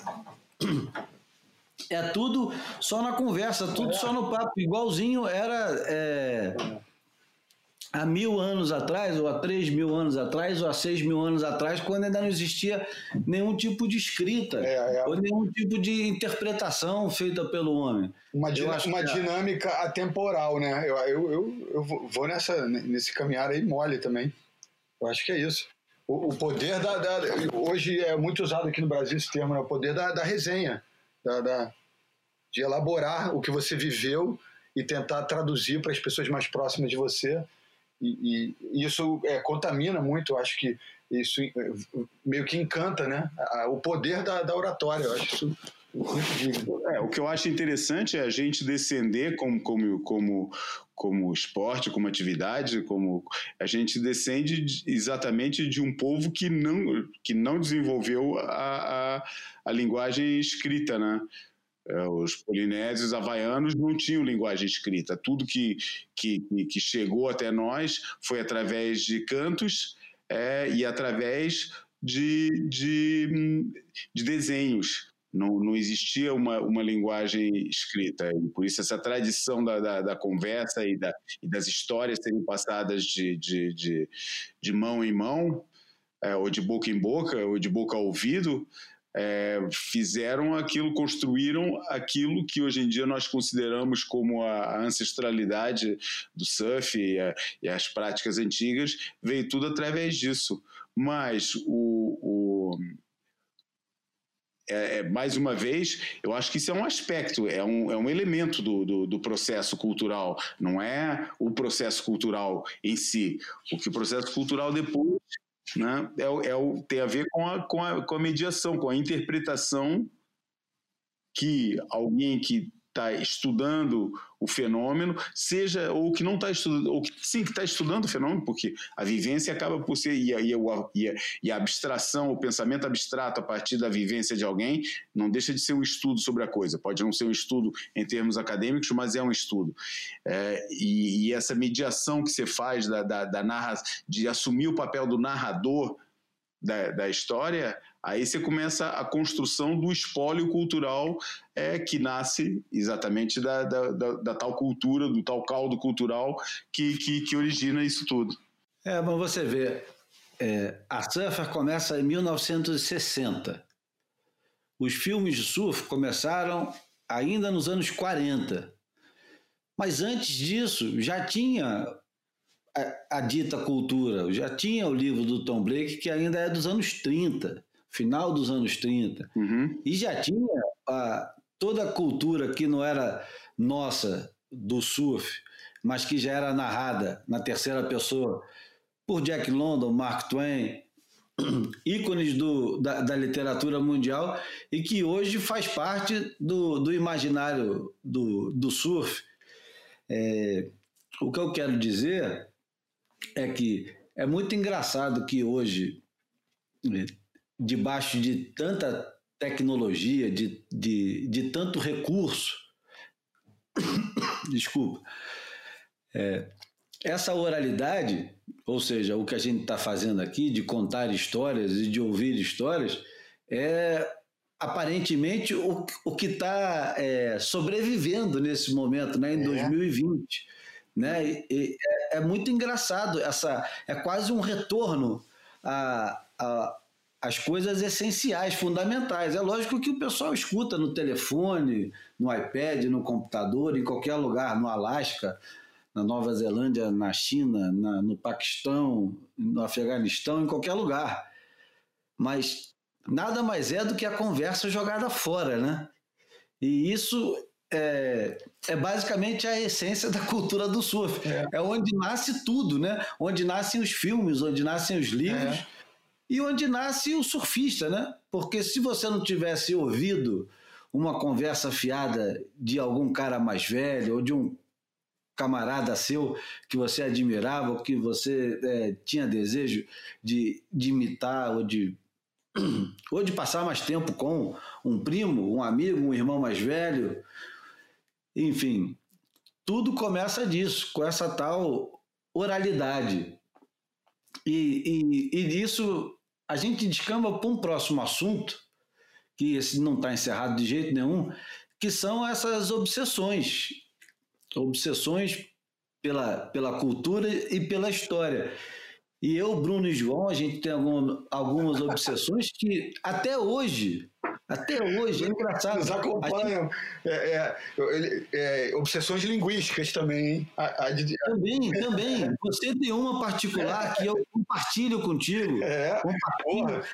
É tudo só na conversa, tudo só no papo, igualzinho era. É há mil anos atrás, ou há três mil anos atrás, ou há seis mil anos atrás, quando ainda não existia nenhum tipo de escrita, é, é. ou nenhum tipo de interpretação feita pelo homem. Uma, uma é. dinâmica atemporal, né? Eu, eu, eu, eu, vou nessa, nesse caminhar aí mole também. Eu acho que é isso. O, o poder da, da, Hoje é muito usado aqui no Brasil esse termo, né? o poder da, da resenha, da, da, de elaborar o que você viveu e tentar traduzir para as pessoas mais próximas de você e, e isso é, contamina muito, acho que isso é, meio que encanta né? o poder da, da oratória, eu acho isso É, o que eu acho interessante é a gente descender como, como, como, como esporte, como atividade, como a gente descende exatamente de um povo que não, que não desenvolveu a, a, a linguagem escrita, né? É, os polinésios havaianos não tinham linguagem escrita. Tudo que, que, que chegou até nós foi através de cantos é, e através de, de, de desenhos. Não, não, existia uma, uma linguagem escrita. E por isso, essa tradição da, da, da conversa e, da, e, das histórias serem passadas de, de, de, de mão em mão, é, ou de boca em boca, ou de boca ao ouvido, é, fizeram aquilo, construíram aquilo que hoje em dia nós consideramos como a ancestralidade do surf e, a, e as práticas antigas, veio tudo através disso. Mas o, o é, é, mais uma vez, eu acho que isso é um aspecto, é um, é um elemento do, do, do, processo cultural, não é o processo cultural em si. O que o processo cultural depois né? É, é, tem a ver com a, com, a, com a mediação, com a interpretação que alguém que está estudando o fenômeno, seja ou que não está estudando, ou que sim que está estudando o fenômeno, porque a vivência acaba por ser e a, e, a, e a, abstração, o pensamento abstrato a partir da vivência de alguém, não deixa de ser um estudo sobre a coisa. Pode não ser um estudo em termos acadêmicos, mas é um estudo. É, e, e, essa mediação que você faz da, da, da narra, de assumir o papel do narrador da, da história, Aí você começa a construção do espólio cultural é, que nasce exatamente da, da, da, da tal cultura, do tal caldo cultural que, que, que origina isso tudo. É, mas você vê, é, a Surfer começa em 1960. Os filmes de surf começaram ainda nos anos 40. Mas antes disso, já tinha a, a, dita cultura, já tinha o livro do Tom Blake, que ainda é dos anos 30 final dos anos 30, uhum. e já tinha a, toda a cultura que não era nossa do surf, mas que já era narrada na terceira pessoa por Jack London, Mark Twain, *clears throat* ícones do, da, da, literatura mundial e que hoje faz parte do, do imaginário do, do surf. É, o que eu quero dizer é que é muito engraçado que hoje debaixo de tanta tecnologia, de, de, de tanto recurso, *coughs* desculpa, é, essa oralidade, ou seja, o que a gente está fazendo aqui, de contar histórias e de ouvir histórias, é aparentemente o, o que está é, sobrevivendo nesse momento, né, em é. 2020. Né? E, e é, é, muito engraçado, essa, é quase um retorno a, a as coisas essenciais, fundamentais. É lógico que o pessoal escuta no telefone, no iPad, no computador, em qualquer lugar, no Alasca, na Nova Zelândia, na China, na, no Paquistão, no Afeganistão, em qualquer lugar. Mas nada mais é do que a conversa jogada fora, né? E isso é, é, basicamente a essência da cultura do surf. É. é. onde nasce tudo, né? Onde nascem os filmes, onde nascem os livros. É e onde nasce o surfista, né? Porque se você não tivesse ouvido uma conversa fiada de algum cara mais velho ou de um camarada seu que você admirava, ou que você é, tinha desejo de, de imitar ou de *clears throat* ou de passar mais tempo com um primo, um amigo, um irmão mais velho. Enfim, tudo começa disso, com essa tal oralidade. E, e, e isso a gente descamba para um próximo assunto, que esse não está encerrado de jeito nenhum, que são essas obsessões. Obsessões pela, pela cultura e pela história. E eu, Bruno e João, a gente tem algum, algumas obsessões que até hoje, até hoje, é engraçado. Nos acompanham. Gente... É, é, é, obsessões linguísticas também, hein? A, a... Também, também. Você tem uma particular que eu compartilho contigo. É. Compartilho. Porra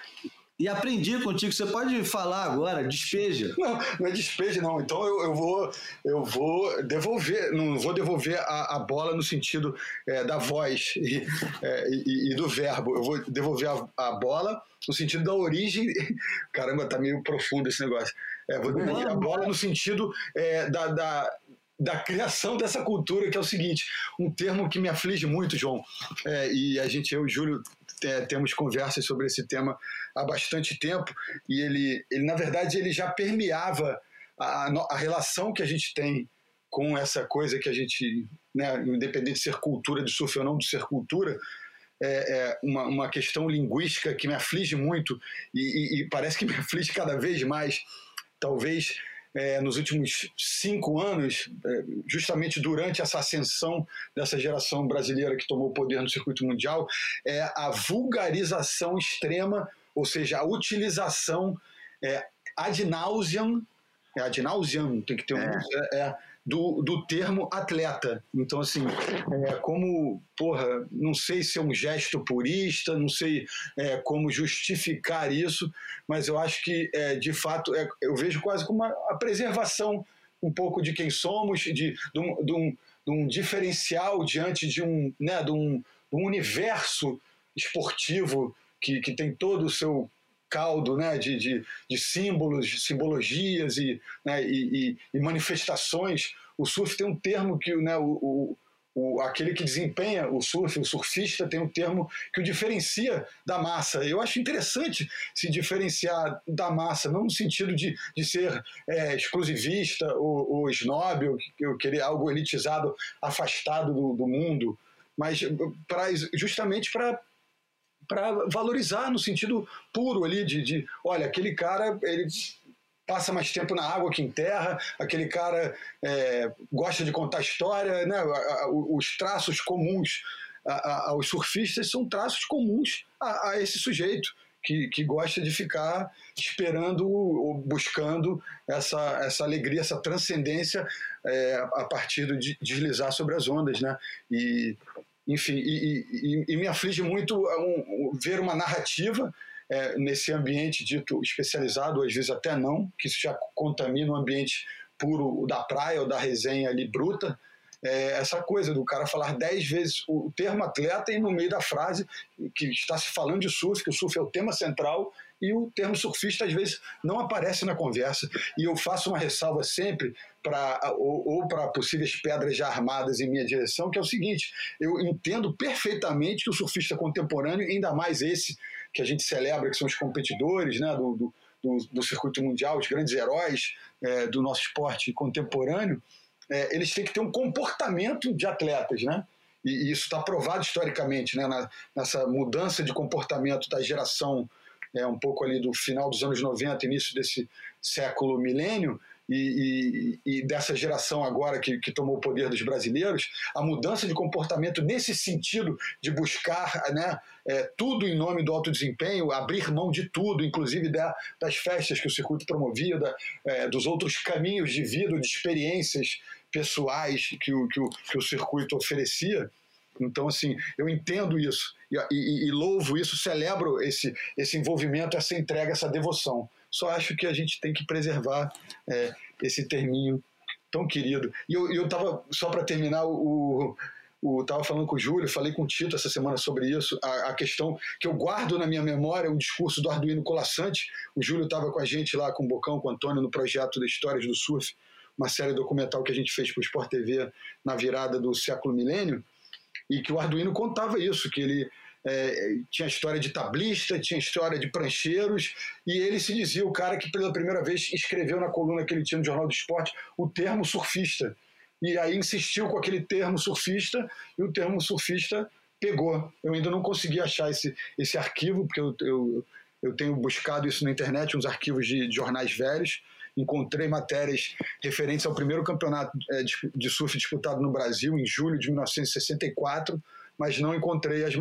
e aprendi contigo. Você pode falar agora, despeja. *laughs* Não, não é despeja, não. Então eu, eu vou eu vou devolver, não vou devolver a, a bola no sentido é, da voz e, é, e, e, do verbo. Eu vou devolver a, a, bola no sentido da origem. *laughs* Caramba, tá meio profundo esse negócio. É, vou devolver a bola no sentido é, da, da da criação dessa cultura, que é o seguinte, um termo que me aflige muito, João, é, e a gente, eu e o Júlio, é, temos conversas sobre esse tema há bastante tempo e ele, ele na verdade, ele já permeava a, a relação que a gente tem com essa coisa que a gente, né, independente de ser cultura de surf ou não de ser cultura, é, é uma, uma, questão linguística que me aflige muito e, e, e, parece que me *laughs* aflige cada vez mais. Talvez é, nos últimos cinco anos, é, justamente durante essa ascensão dessa geração brasileira que tomou o poder no circuito mundial, é a vulgarização extrema, ou seja, a utilização é, ad nauseam, é ad nauseam, tem que ter um. É, é do, do termo atleta. Então, assim, é, como, porra, não sei se é um gesto purista, não sei é, como justificar isso, mas eu acho que, é, de fato, é, eu vejo quase como uma, a preservação um pouco de quem somos, de, de, um, de, um, de um diferencial diante de um, né, de um, um universo esportivo que, que tem todo o seu caldo né, de, de, de símbolos, de simbologias e, né, e, e, manifestações. O surf tem um termo que né, o, o, o, aquele que desempenha o surf, o surfista, tem um termo que o diferencia da massa. Eu acho interessante se diferenciar da massa, não no sentido de, de ser é, exclusivista ou, ou snob, ou, ou querer algo elitizado, afastado do, do mundo, mas pra, justamente para para valorizar no sentido puro ali de, de, olha, aquele cara ele passa mais tempo na água que em terra, aquele cara é, gosta de contar história, né? os traços comuns aos surfistas são traços comuns a, a esse sujeito. Que, que, gosta de ficar esperando ou buscando essa, essa alegria, essa transcendência é, a partir de deslizar sobre as ondas, né? E enfim, e, e, e me aflige muito um, ver uma narrativa é, nesse ambiente dito especializado, às vezes até não, que isso já contamina o ambiente puro da praia ou da resenha ali bruta, é, essa coisa do cara falar dez vezes o termo atleta e no meio da frase que está se falando de surf, que o surf é o tema central e o termo surfista às vezes não aparece na conversa. E eu faço uma ressalva sempre para ou, ou para possíveis pedras já armadas em minha direção, que é o seguinte: eu entendo perfeitamente que o surfista contemporâneo, ainda mais esse que a gente celebra, que são os competidores né, do, do, do, do circuito mundial, os grandes heróis é, do nosso esporte contemporâneo, é, eles têm que ter um comportamento de atletas, né? E, e isso está provado historicamente, né? Na, nessa mudança de comportamento da geração é, um pouco ali do final dos anos 90, início desse século milênio, e, e, e, dessa geração agora que, que, tomou o poder dos brasileiros, a mudança de comportamento nesse sentido de buscar né, é, tudo em nome do alto desempenho, abrir mão de tudo, inclusive da, das festas que o circuito promovia, da, é, dos outros caminhos de vida, de experiências pessoais que o, que o, que o circuito oferecia. Então, assim, eu entendo isso e, e, e, louvo isso, celebro esse, esse envolvimento, essa entrega, essa devoção. Só acho que a gente tem que preservar é, esse terminho tão querido. E eu estava, só para terminar, o, o tava falando com o Júlio, falei com o Tito essa semana sobre isso, a, a, questão que eu guardo na minha memória, o discurso do Arduino Colassante. O Júlio estava com a gente lá, com o Bocão, com o Antônio, no projeto de Histórias do Surf, uma série documental que a gente fez para o Sport TV na virada do século milênio, e que o Arduino contava isso, que ele é, tinha história de tablista, tinha história de prancheiros, e ele se dizia o cara que pela primeira vez escreveu na coluna que ele tinha no Jornal do Esporte o termo surfista. E aí insistiu com aquele termo surfista, e o termo surfista pegou. Eu ainda não consegui achar esse, esse arquivo, porque eu, eu, eu tenho buscado isso na internet, uns arquivos de, de jornais velhos, encontrei matérias referentes ao primeiro campeonato é, de, surf disputado no Brasil, em julho de 1964, mas não encontrei as,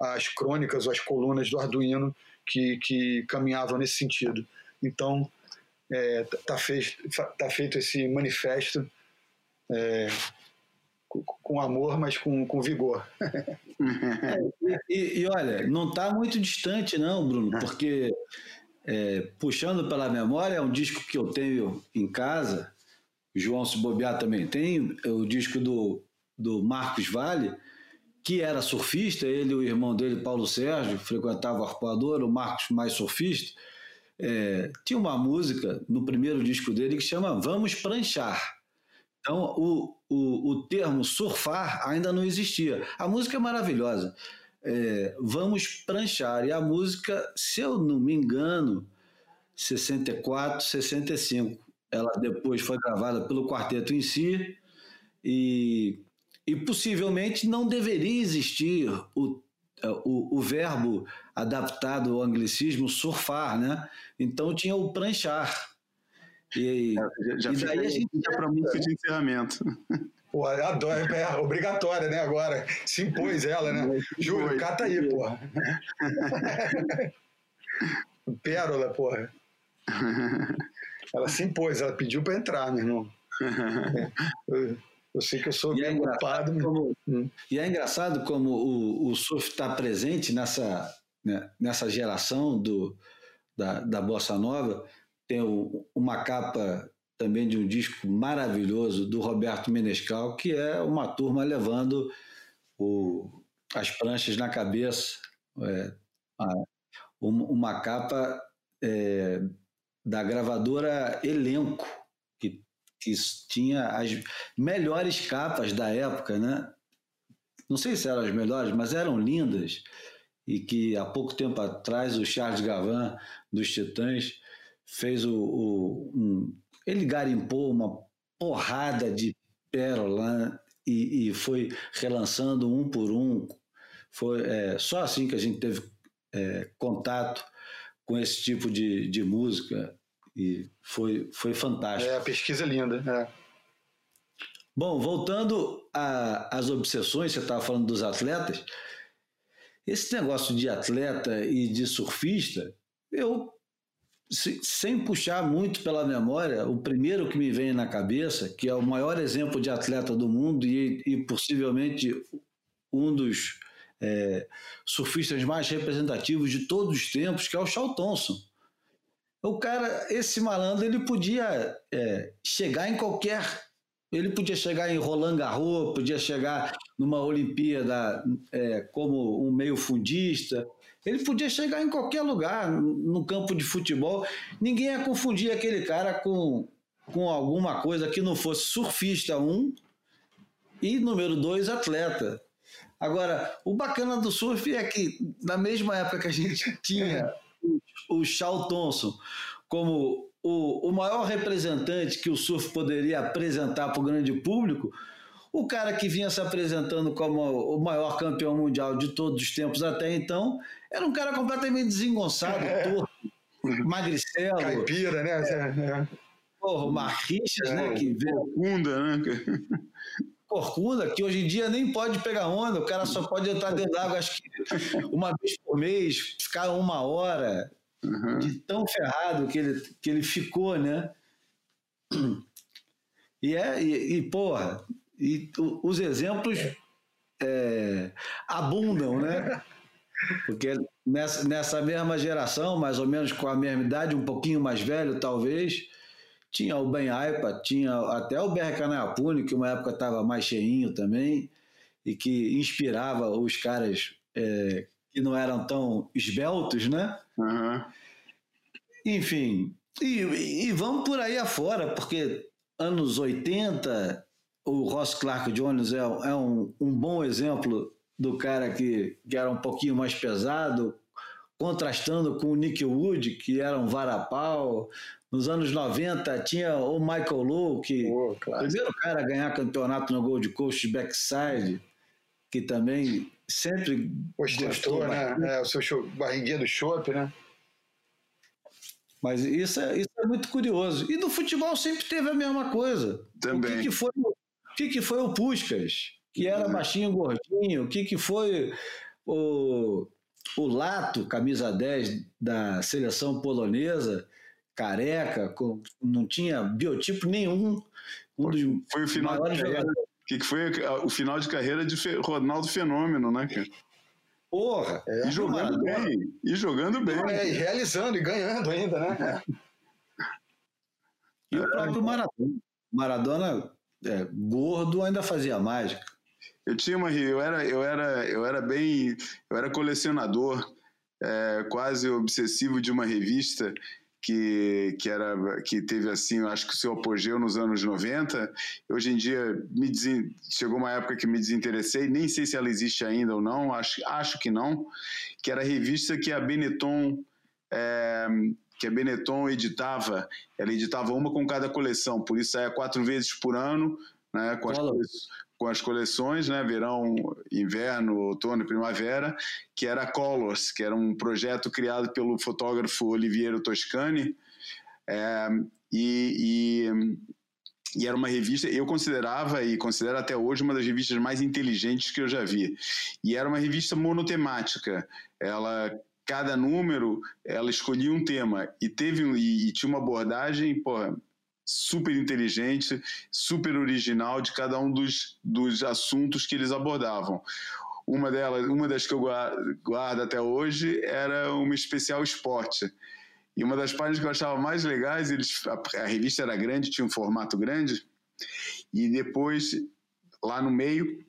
as crônicas ou as colunas do Arduino que, que caminhavam nesse sentido. Então, está é, tá feito, tá feito esse manifesto é, com amor, mas com, com vigor. *laughs* é, e, e, olha, não está muito distante, não, Bruno, porque é, puxando pela memória, é um disco que eu tenho em casa. João se bobear também tem, é o disco do, do Marcos Vale, que era surfista, ele e o irmão dele, Paulo Sérgio, frequentava o arpoador, o Marcos mais surfista, é, tinha uma música no primeiro disco dele que chama Vamos Pranchar. Então, o, o, o termo surfar ainda não existia. A música é maravilhosa. É, Vamos Pranchar. E a música, se eu não me engano, 64, 65. Ela depois foi gravada pelo quarteto em si e e possivelmente não deveria existir o, o, o, verbo adaptado ao anglicismo surfar, né? Então tinha o pranchar. E, já, já e daí a gente já para música de encerramento. *laughs* Pô, adoro, é obrigatória, né? Agora se impôs ela, né? Júlio, cata aí, porra. *laughs* Pérola, porra. *laughs* Ela se impôs, ela pediu para entrar, meu irmão. Eu sei que eu sou e é bem é ocupado. Como, hum. E é engraçado como o, o surf está presente nessa, né, nessa geração do, da, da Bossa Nova. Tem o, uma capa também de um disco maravilhoso do Roberto Menescal, que é uma turma levando o, as pranchas na cabeça. É, uma capa é, da gravadora Elenco, que tinha as melhores capas da época, né? Não sei se eram as melhores, mas eram lindas. E que há pouco tempo atrás o Charles Gavan, dos Titãs, fez o. o um, ele garimpou uma porrada de pérola e, e foi relançando um por um. Foi é, só assim que a gente teve é, contato com esse tipo de, de música e foi, foi fantástico. É, a pesquisa é linda. É. Bom, voltando às obsessões, você estava falando dos atletas. Esse negócio de atleta e de surfista, eu, sem puxar muito pela memória, o primeiro que me vem na cabeça, que é o maior exemplo de atleta do mundo e, e possivelmente um dos é, surfistas mais representativos de todos os tempos, que é o Charles Thompson. O cara, esse malandro, ele podia é, chegar em qualquer. Ele podia chegar em Roland Garros, podia chegar numa Olimpíada é, como um meio fundista. Ele podia chegar em qualquer lugar, no campo de futebol. Ninguém ia confundir aquele cara com, com alguma coisa que não fosse surfista, um, e número dois, atleta. Agora, o bacana do surf é que, na mesma época que a gente *laughs* tinha o Charles Thompson como o, o maior representante que o surf poderia apresentar para o grande público, o cara que vinha se apresentando como o maior campeão mundial de todos os tempos até então era um cara completamente desengonçado, *laughs* é. torto, magricelo. Caipira, né? É. é. Porra, o Marrichas, né? Que veio... Corcunda, né? Corcunda, que hoje em dia nem pode pegar onda, o cara só pode entrar dentro d'água, acho que uma vez por mês, ficar uma hora uhum. de tão ferrado que ele, que ele ficou, né? E é, e, e porra, e os exemplos é, abundam, né? Porque nessa, nessa mesma geração, mais ou menos com a mesma idade, um pouquinho mais velho talvez, tinha o Ben Aipa, tinha até o Berre Canapune, que uma época estava mais cheinho também, e que inspirava os caras é, que não eram tão esbeltos, né? Uhum. Enfim, e, e, vamos por aí afora, porque anos 80, o Ross Clark Jones é, é um, um, bom exemplo do cara que, que era um pouquinho mais pesado, contrastando com o Nick Wood, que era um varapau. Nos anos 90 tinha o Michael Lowe, que Pô, claro. primeiro cara a ganhar campeonato no Gold Coast Backside, que também sempre Ostentou, gostou né? É, o seu show, barriguinha do chopp, né? Mas isso é, isso é muito curioso. E no futebol sempre teve a mesma coisa. Também. O que, que foi, o que, que foi o Puskas, que era baixinho gordinho? O que, que foi o, o Lato, camisa 10 da seleção polonesa, careca, com, não tinha biotipo nenhum. Um dos Foi o final de maiores jogadores. Que, que foi o final de carreira de Fe- Ronaldo Fenômeno, né, cara? Porra! e jogando Maradona. bem. E jogando bem. É, e realizando e ganhando ainda, né? E o próprio Maradona. Maradona, é, gordo, ainda fazia mágica. Eu tinha uma eu era eu era eu era bem eu era colecionador é, quase obsessivo de uma revista que, que era que teve assim acho que o seu apogeu nos anos 90 hoje em dia me desen- chegou uma época que me desinteressei nem sei se ela existe ainda ou não acho acho que não que era a revista que a Benetton é, que a Benetton editava. Ela editava uma com cada coleção por isso saía quatro vezes por ano né com as Color. cole- com as coleções, né, verão, inverno, outono e primavera, que era Colors, que era um projeto criado pelo fotógrafo Oliviero Toscani, é, e, e, e era uma revista, eu considerava e considero até hoje uma das revistas mais inteligentes que eu já vi. E era uma revista monotemática. Ela cada número ela escolhia um tema e teve e, e tinha uma abordagem, porra, super inteligente, super original de cada um dos, dos assuntos que eles abordavam. Uma delas, uma das que eu gua- guardo até hoje era uma especial esporte. E uma das páginas que eu achava mais legais, eles, a, a revista era grande, tinha um formato grande, e depois, lá no meio,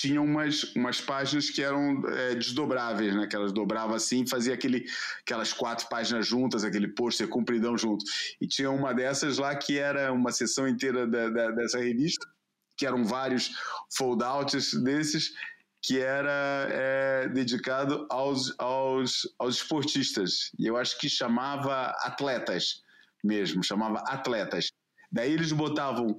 tinha umas, umas páginas que eram é, desdobráveis, né? Que elas dobravam assim fazia aquele, aquelas quatro páginas juntas, aquele pôster compridão junto. E tinha uma dessas lá que era uma sessão inteira da, da- dessa revista, que eram vários foldouts desses, que era é, dedicado aos, aos, aos esportistas. E eu acho que chamava atletas mesmo, chamava atletas. Daí eles botavam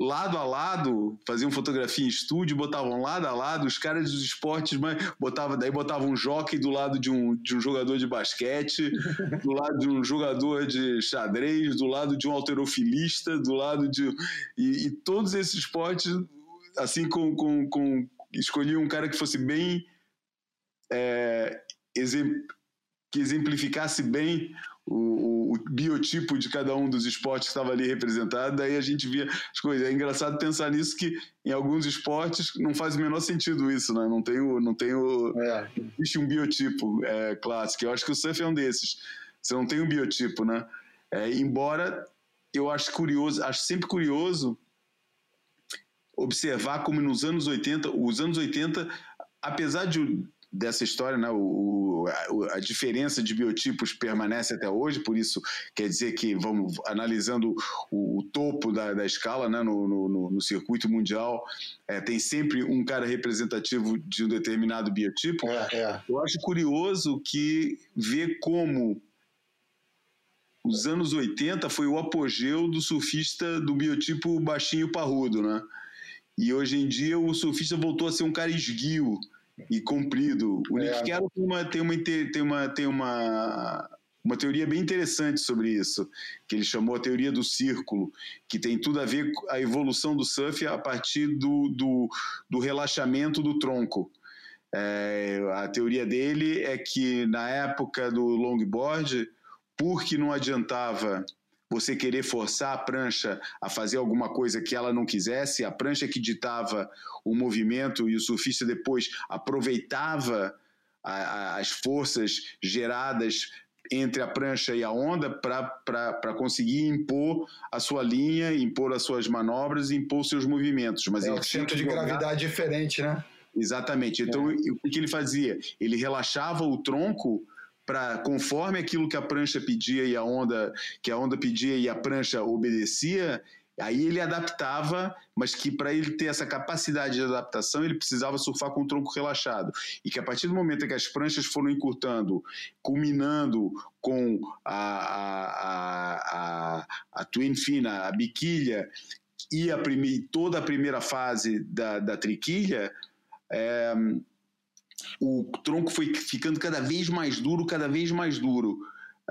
lado a lado, faziam fotografia em estúdio, botavam lado a lado os caras dos esportes, mas botava, daí botavam um jockey do lado de um, de um jogador de basquete, *laughs* do lado de um jogador de xadrez, do lado de um alterofilista, do lado de. E, e todos esses esportes, assim, com, com, com. Escolhiam um cara que fosse bem. é, exemp- que exemplificasse bem o, o- biotipo de cada um dos esportes que estava ali representado, daí a gente via as coisas. É engraçado pensar nisso que em alguns esportes não faz o menor sentido isso, né? Não tem o, não tem o, É. existe um biotipo é, clássico. Eu acho que o surf é um desses. Você não tem um biotipo, né? É, embora eu acho curioso, acho sempre curioso observar como nos anos 80, os anos 80, apesar de dessa história, né, o, a, a diferença de biotipos permanece até hoje, por isso quer dizer que vamos analisando o, o topo da, da escala, né, no, no, no circuito mundial, é, tem sempre um cara representativo de um determinado biotipo. É, é. Eu acho curioso que ver como os anos 80 foi o apogeu do surfista do biotipo baixinho parrudo, né? E hoje em dia o surfista voltou a ser um cara esguio e comprido. O É. Nick Carroll tem uma tem uma tem uma tem uma uma teoria bem interessante sobre isso, que ele chamou a teoria do círculo, que tem tudo a ver com a evolução do surf a partir do, do, do relaxamento do tronco. É, a teoria dele é que na época do longboard, porque não adiantava você querer forçar a prancha a fazer alguma coisa que ela não quisesse, a prancha que ditava o movimento e o surfista depois aproveitava a- a- as forças geradas entre a prancha e a onda para conseguir impor a sua linha, impor as suas manobras e impor os seus movimentos. Mas É o tinha centro de jogar- gravidade diferente, né? Exatamente. Então, o que que ele fazia? Ele relaxava o tronco para, conforme aquilo que a prancha pedia e a onda, que a onda pedia e a prancha obedecia, Aí ele adaptava, mas que para ele ter essa capacidade de adaptação, ele precisava surfar com o tronco relaxado. E que a partir do momento em que as pranchas foram encurtando, culminando com a, a, a, a twin fina, a biquilha, e a prime, toda a primeira fase da, da triquilha, é, o tronco foi ficando cada vez mais duro, cada vez mais duro.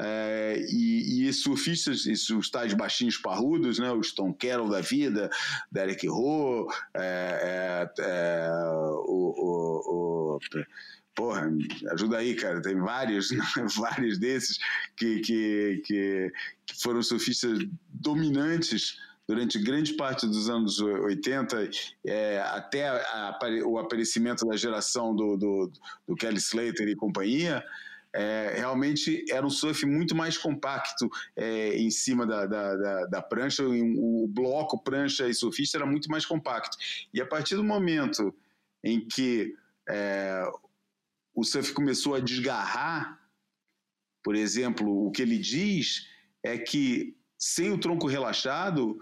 É, e, e surfistas, esses, os tais baixinhos parrudos, né, os Tom Carroll da vida, Derek é, é, é, o, o, o, porra, ajuda aí, cara, tem vários, *laughs* vários desses que, que, que, que foram surfistas dominantes durante grande parte dos anos 80, é, até a, o aparecimento da geração do, do, do Kelly Slater e companhia, é, realmente era um surf muito mais compacto é, em cima da, da, da, da, prancha, o bloco prancha e surfista era muito mais compacto. E a partir do momento em que é, o surf começou a desgarrar, por exemplo, o que ele diz é que sem o tronco relaxado,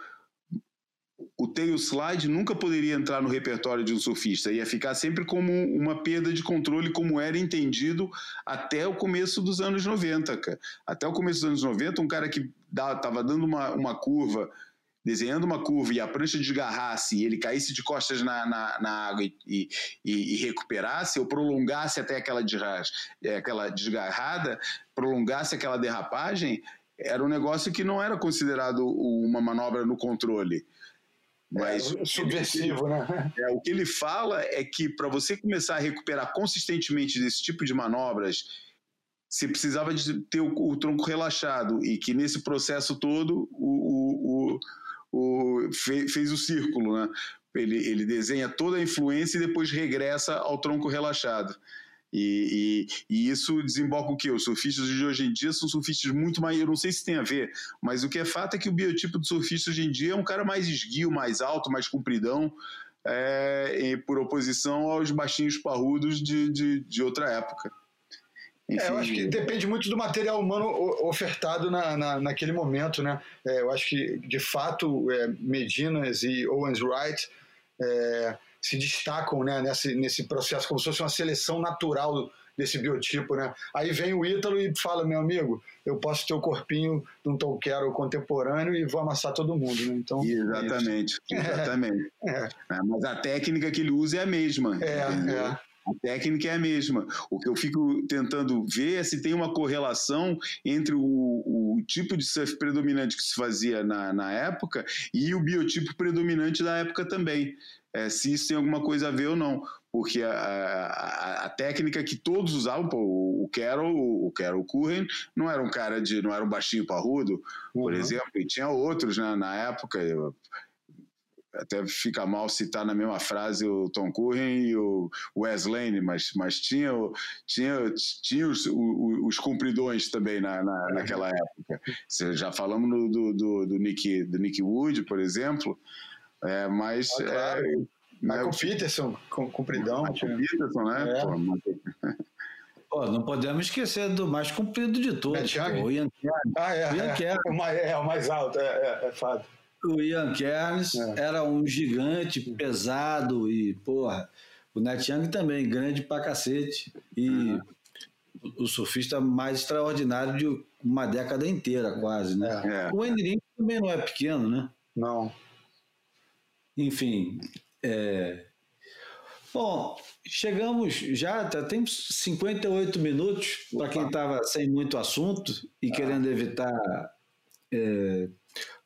o tail slide nunca poderia entrar no repertório de um surfista, ia ficar sempre como uma perda de controle, como era entendido até o começo dos anos 90, cara. Até o começo dos anos 90, um cara que estava dando uma, uma curva, desenhando uma curva e a prancha desgarrasse e ele caísse de costas na, na, na água e, e, e, recuperasse, ou prolongasse até aquela, desras, é, aquela desgarrada, prolongasse aquela derrapagem, era um negócio que não era considerado uma manobra no controle. Mas é, subversivo, né? É, o que ele fala é que para você começar a recuperar consistentemente desse tipo de manobras, você precisava de ter o, o tronco relaxado e que nesse processo todo o, o, o fez, fez o círculo, né? Ele, ele desenha toda a influência e depois regressa ao tronco relaxado. E, e, e, isso desemboca o quê? Os surfistas de hoje em dia são surfistas muito mais. Eu não sei se tem a ver, mas o que é fato é que o biotipo do surfista hoje em dia é um cara mais esguio, mais alto, mais compridão, é, por oposição aos baixinhos parrudos de, de, de outra época. Enfim, é, eu acho que depende muito do material humano ofertado na, na, naquele momento, né? É, eu acho que, de fato, é, Medinas e Owens Wright é, se destacam né, nesse, nesse processo, como se fosse uma seleção natural desse biotipo, né? Aí vem o Ítalo e fala, meu amigo, eu posso ter o corpinho de um Tolkien contemporâneo e vou amassar todo mundo, né? Então, exatamente, é exatamente. *laughs* É. É. Mas a técnica que ele usa é a mesma. É, é. A técnica é a mesma. O que eu fico tentando ver é se tem uma correlação entre o, o tipo de surf predominante que se fazia na, na época e o biotipo predominante da época também é, se isso tem alguma coisa a ver ou não. Porque a, a, a técnica que todos usavam, pô, o Carol, o Carol Curren, não era um cara de. não era um baixinho parrudo, por uhum. exemplo, e tinha outros né, na época. Eu, até fica mal citar na mesma frase o Tom Curren e o Wes Lane, mas, mas tinha, tinha, tinha os, os, os cumpridões também na, na, naquela época. Já falamos no, do, do, do, Nick, do Nick Wood, por exemplo, é, mas. Ah, claro. é, Michael né, Peterson, compridão. Michael Peterson, né? É. Pô, Pô, não podemos esquecer do mais comprido de todos. Pô, o Ian Kernes. Ah, é. O Ian é, O mais, é, o mais alto, é, é, é fato. O Ian Kernes é. era um gigante pesado e, porra, o Net Young também, grande pra cacete. E uhum. o surfista mais extraordinário de uma década inteira, quase, né? É. O Henrique também não é pequeno, né? Não. Enfim. É... Bom, chegamos já, tá, tem 58 minutos para quem estava sem muito assunto e ah. querendo evitar é,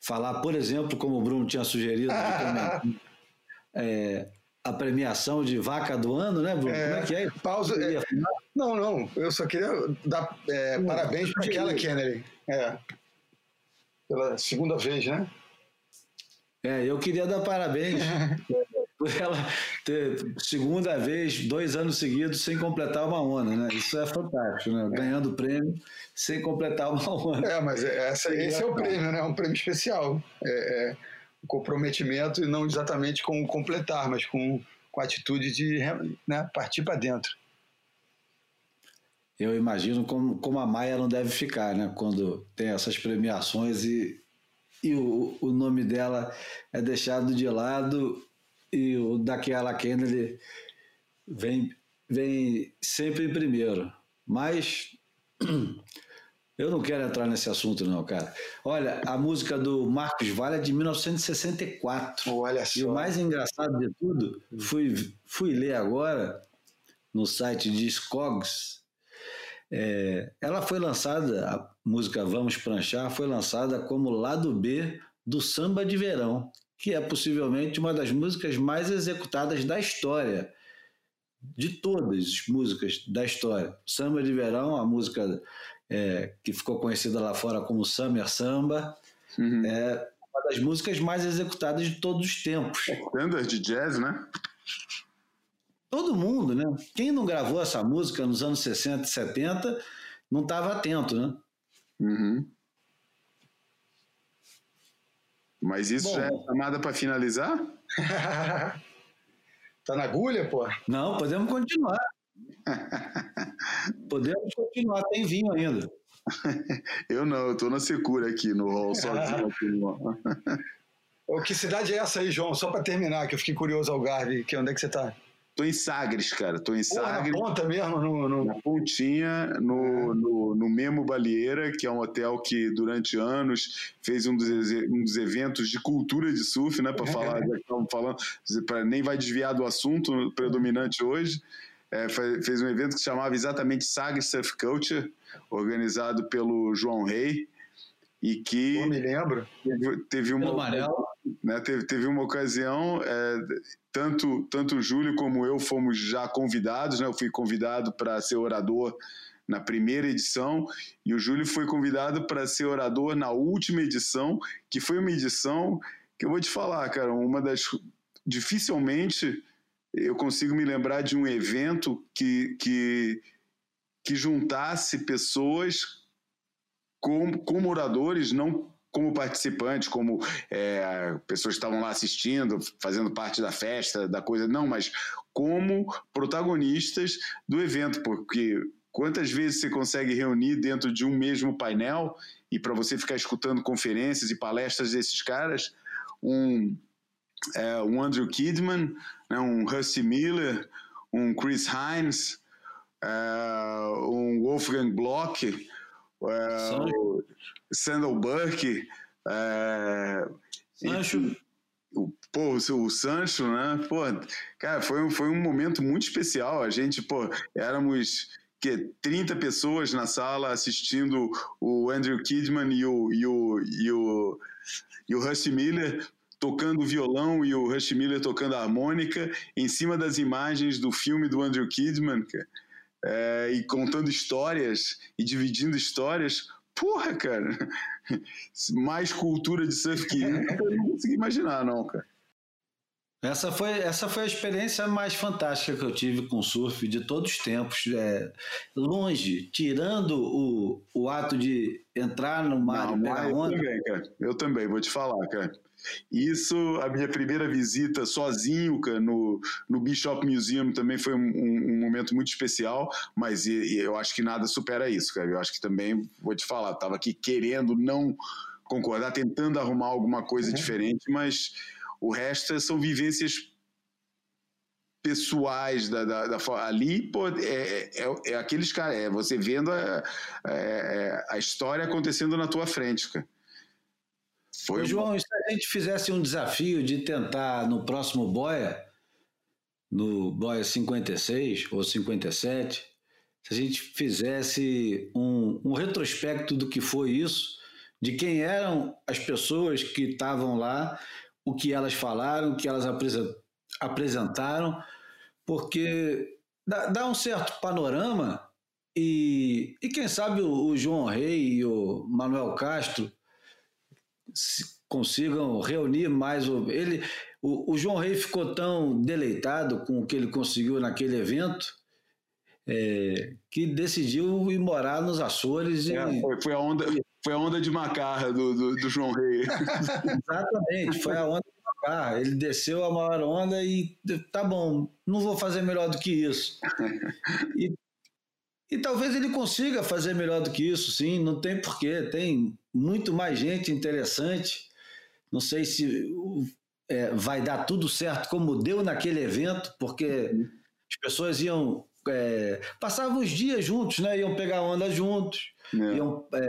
falar, por exemplo, como o Bruno tinha sugerido, é, a premiação de vaca do ano, né, Bruno? É, Como é que é? Pausa. É, não, não, eu só queria dar é, parabéns para aquela Kennedy. É, pela segunda vez, né? É, eu queria dar parabéns *laughs* por ela ter segunda vez, dois anos seguidos, sem completar uma onda, né? Isso é fantástico, né? Ganhando prêmio sem completar uma *laughs* onda. É, mas essa, esse é o prêmio, né? É um prêmio especial. É, é comprometimento e não exatamente com completar, mas com, com a atitude de né, partir para dentro. Eu imagino como, como a Maia não deve ficar, né? Quando tem essas premiações e e o, o nome dela é deixado de lado e o daquela Kennedy vem, vem sempre em primeiro. Mas *clears throat* eu não quero entrar nesse assunto, não, cara. Olha, a música do Marcos Vale é de 1964. Olha só. E o mais engraçado de tudo, fui, fui ler agora no site de Skogs. É, ela foi lançada, a música Vamos Pranchar, foi lançada como lado B do Samba de Verão, que é possivelmente uma das músicas mais executadas da história, de todas as músicas da história. Samba de Verão, a música é, que ficou conhecida lá fora como Summer Samba, Uhum. é uma das músicas mais executadas de todos os tempos. Standard de jazz, né? Todo mundo, né? Quem não gravou essa música nos anos 60 e 70 não estava atento, né? Uhum. Mas isso Bom. já é chamada para finalizar? *laughs* tá na agulha, pô? Não, podemos continuar. *laughs* podemos continuar, tem vinho ainda. *laughs* Eu não, eu tô na secura aqui no hall, sozinho aqui no Ô, que cidade é essa aí, João? Só pra terminar, que eu fiquei curioso, Algarve. Que, onde é que você tá? Tô em Sagres, cara. Tô em Porra, na Sagres. ponta mesmo? No, no- Na pontinha, no, no, no Memo Balieira, que é um hotel que durante anos fez um dos, um dos eventos de cultura de surf, né? Para falar, já estamos falando, pra, nem vai desviar do assunto predominante hoje. É, fe- fez um evento que se chamava exatamente Sagres Surf Culture, organizado pelo João Rei, e que Pô, me lembro. teve, teve uma Pelo amarelo. Né, teve, teve uma ocasião, é, tanto, tanto o Júlio como eu fomos já convidados, né, eu fui convidado para ser orador na primeira edição e o Júlio foi convidado para ser orador na última edição, que foi uma edição que eu vou te falar, cara, uma das. Dificilmente eu consigo me lembrar de um evento que, que, que juntasse pessoas como, como oradores, não como participantes, como é, pessoas que estavam lá assistindo, fazendo parte da festa, da coisa, não, mas como protagonistas do evento, porque quantas vezes você consegue reunir dentro de um mesmo painel e para você ficar escutando conferências e palestras desses caras, um, é, um Andrew Kidman, né, um Rusty Miller, um Chris Hines, é, um Wolfgang Bloch, é, o Sandal Burke, é, Sancho. enfim, o, pô, o, o Sancho, né? Pô, cara, foi, um- foi um momento muito especial. A gente, pô, éramos que 30 pessoas na sala assistindo o Andrew Kidman e o, e o, e o, e o Rush Miller tocando violão e o Rush Miller tocando a harmônica em cima das imagens do filme do Andrew Kidman, cara. É, e contando histórias e dividindo histórias. Porra, cara, *laughs* mais cultura de surf que eu não consegui imaginar, não, cara. Essa foi, essa foi a experiência mais fantástica que eu tive com surf de todos os tempos. É, longe, tirando o, o ato de entrar no mar Não, e pegar eu onda. também, cara. Eu também, vou te falar, cara. Isso, a minha primeira visita sozinho, cara, no, no Bishop Museum também foi um, um- um momento muito especial, mas e- e eu acho que nada supera isso, cara. Eu acho que também, vou te falar, tava aqui querendo não concordar, tentando arrumar alguma coisa diferente, mas o resto são vivências pessoais da, da, da ali pô, é, é, é aqueles caras é você vendo a, é- a história acontecendo na tua frente cara. Foi João, e se a gente fizesse um desafio de tentar no próximo Boia, no Boia 56 ou 57, se a gente fizesse um, um retrospecto do que foi isso, de quem eram as pessoas que estavam lá, o que elas falaram, o que elas apresen- apresentaram, porque dá, dá um certo panorama e, e quem sabe o, o João Rei e o Manuel Castro consigam reunir mais o ele o, o João Rei ficou tão deleitado com o que ele conseguiu naquele evento é, que decidiu ir morar nos Açores e, É, foi, foi a onda foi a onda de macarra do, do, do João Rei *laughs* exatamente foi a onda do carro. ele desceu a maior onda e tá bom não vou fazer melhor do que isso e, e talvez ele consiga fazer melhor do que isso sim não tem porquê tem muito mais gente interessante Não sei se é, vai dar tudo certo como deu naquele evento, porque as pessoas iam. É, passavam os dias juntos, né? Iam pegar onda juntos, É. iam é,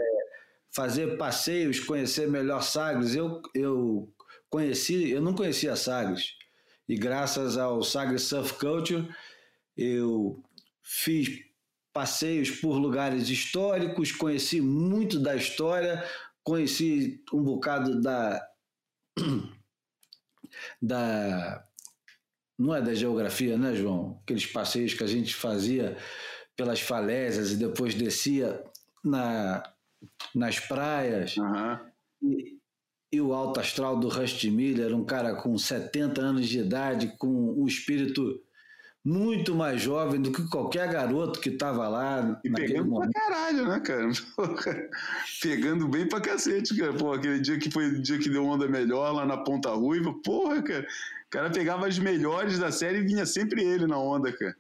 fazer passeios, conhecer melhor Sagres. Eu, eu conheci, eu não conhecia Sagres. E graças ao Sagres Surf Culture, eu fiz passeios por lugares históricos, conheci muito da história, conheci um bocado da *clears throat* da não é da geografia, né, João? Aqueles passeios que a gente fazia pelas falésias e depois descia na, nas praias. Aham. E, e o alto astral do Rusty Miller, um cara com 70 anos de idade, com um espírito muito mais jovem do que qualquer garoto que estava lá E pegando momento. pra caralho, né, cara? *laughs* Pegando bem pra cacete, cara. Pô, aquele dia que foi o dia que deu onda melhor lá na Ponta Ruiva, porra, cara. O cara pegava as melhores da série e vinha sempre ele na onda, cara.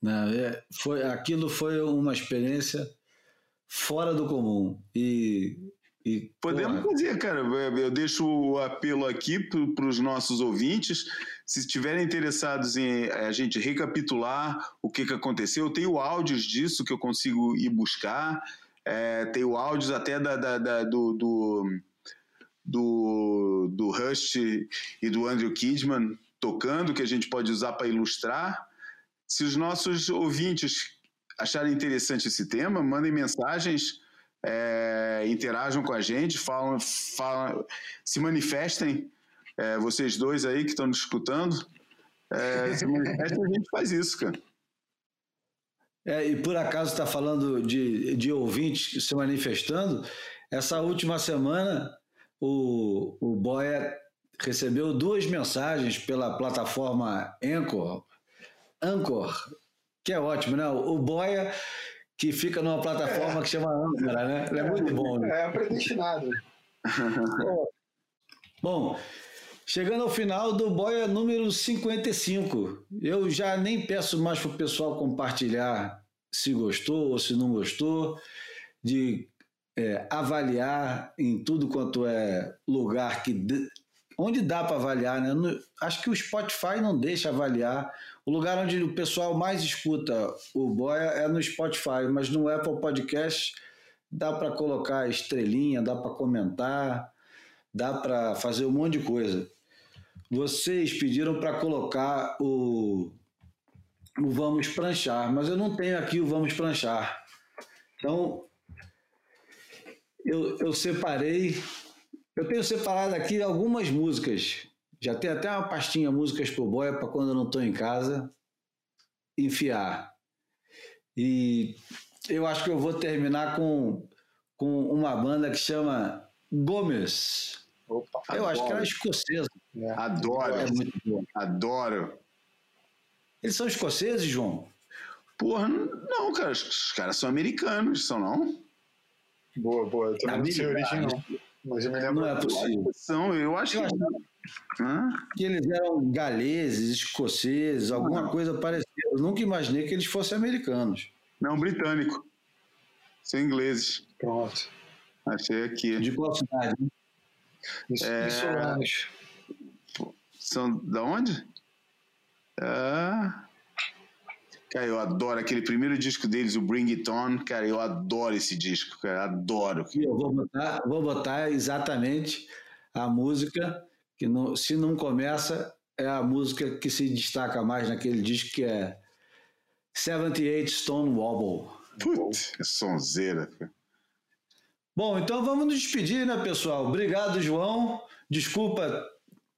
Não, é, foi, aquilo foi uma experiência fora do comum. E, e Podemos porra, fazer, cara. Eu deixo o apelo aqui para os nossos ouvintes. Se estiverem interessados em a gente recapitular o que, que aconteceu, eu tenho áudios disso que eu consigo ir buscar. É, tenho áudios até da, da- da- do, do, do, do Rust e do Andrew Kidman tocando, que a gente pode usar para ilustrar. Se os nossos ouvintes acharem interessante esse tema, mandem mensagens é, interajam com a gente, falam, falam se manifestem, é, vocês dois aí que estão nos escutando, é, se manifestem, a gente faz isso, cara. É, e por acaso está falando de, de ouvintes se manifestando, essa última semana o, o Boia recebeu duas mensagens pela plataforma Anchor, Anchor, que é ótimo, né? O Boia que fica numa plataforma que chama Anchor, né? Ele é muito bom. Né? É predestinado. Bom, chegando ao final do Boia número 55, eu já nem peço mais para o pessoal compartilhar se gostou ou se não gostou, de é, avaliar em tudo quanto é lugar que. de- onde dá para avaliar, né? Acho que o Spotify não deixa avaliar. O lugar onde o pessoal mais escuta o Boia é no Spotify, mas no Apple Podcast dá para colocar estrelinha, dá para comentar dá para fazer um monte de coisa. Vocês pediram para colocar o, o Vamos Pranchar, mas eu não tenho aqui o Vamos Pranchar. Então, eu, eu separei, eu tenho separado aqui algumas músicas. Já tem até uma pastinha músicas pro boia para quando eu não estou em casa enfiar. E eu acho que eu vou terminar com, com uma banda que chama Gomes. Opa. Eu acho que ela é escocesa. É. Adoro, É muito boa. adoro. Eles são escoceses, João? Porra, não, cara, os- caras são americanos, são não? Boa, boa. Eu também não sei a origem, não. Mas eu me lembro. Não é possível. São, eu acho Eu que. Hã? que eles eram galeses, escoceses, alguma coisa parecida. Eu nunca imaginei que eles fossem americanos. Não, britânico. São ingleses. Pronto. Achei aqui. De qual cidade? Isso, É. isso anos. São da onde? Ah. Cara, eu adoro aquele primeiro disco deles, o Bring It On. Cara, eu adoro esse disco, cara. Adoro. Eu vou botar, vou botar exatamente a música que não, se não começa, é a música que se destaca mais naquele disco, que é 78 Stone Wobble. Putz, sonzeira. cara. Bom, então vamos nos despedir, né, pessoal? Obrigado, João. Desculpa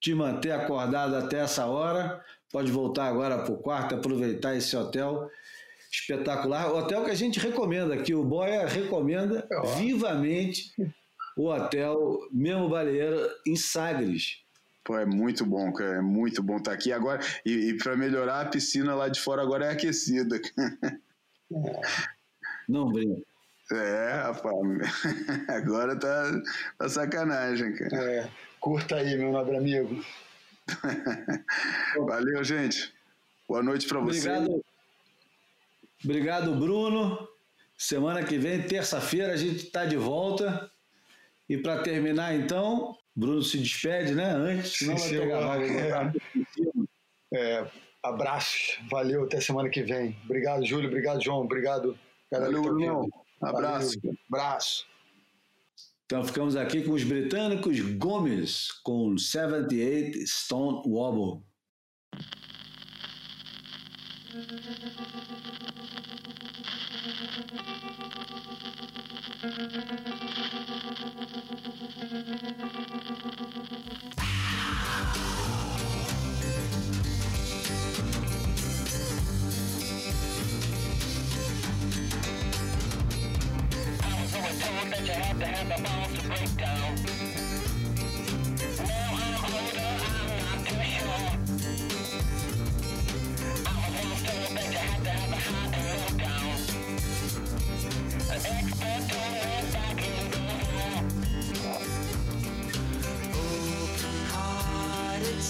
te manter acordado até essa hora. Pode voltar agora para o quarto, aproveitar esse hotel espetacular. Hotel que a gente recomenda aqui. O Boia recomenda Ó. vivamente o hotel Memo Baleeiro em Sagres. Pô, é muito bom, cara. É muito bom estar aqui agora. E, e para melhorar, a piscina lá de fora agora é aquecida. Não brinca. É, rapaz. *laughs* Agora tá, tá sacanagem, cara. É, curta aí, meu nobre amigo. *laughs* Valeu, gente. Boa noite para vocês. Obrigado. Obrigado, Bruno. Semana que vem, terça-feira, a gente está de volta. E para terminar, então, Bruno se despede, né? Antes, senão vai pegar a vaga. É, abraços, valeu, até semana que vem. Obrigado, Júlio, obrigado, João, obrigado. Valeu, Bruno. Abraço. Valeu. Abraço. Então ficamos aqui com os britânicos Gomes com 78 Stone Wobble. had to have the balls to break down. Now I'm older, I'm not too sure. I was told that you had to have a heart to look down. An expert back in the war. Open-hearted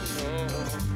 no.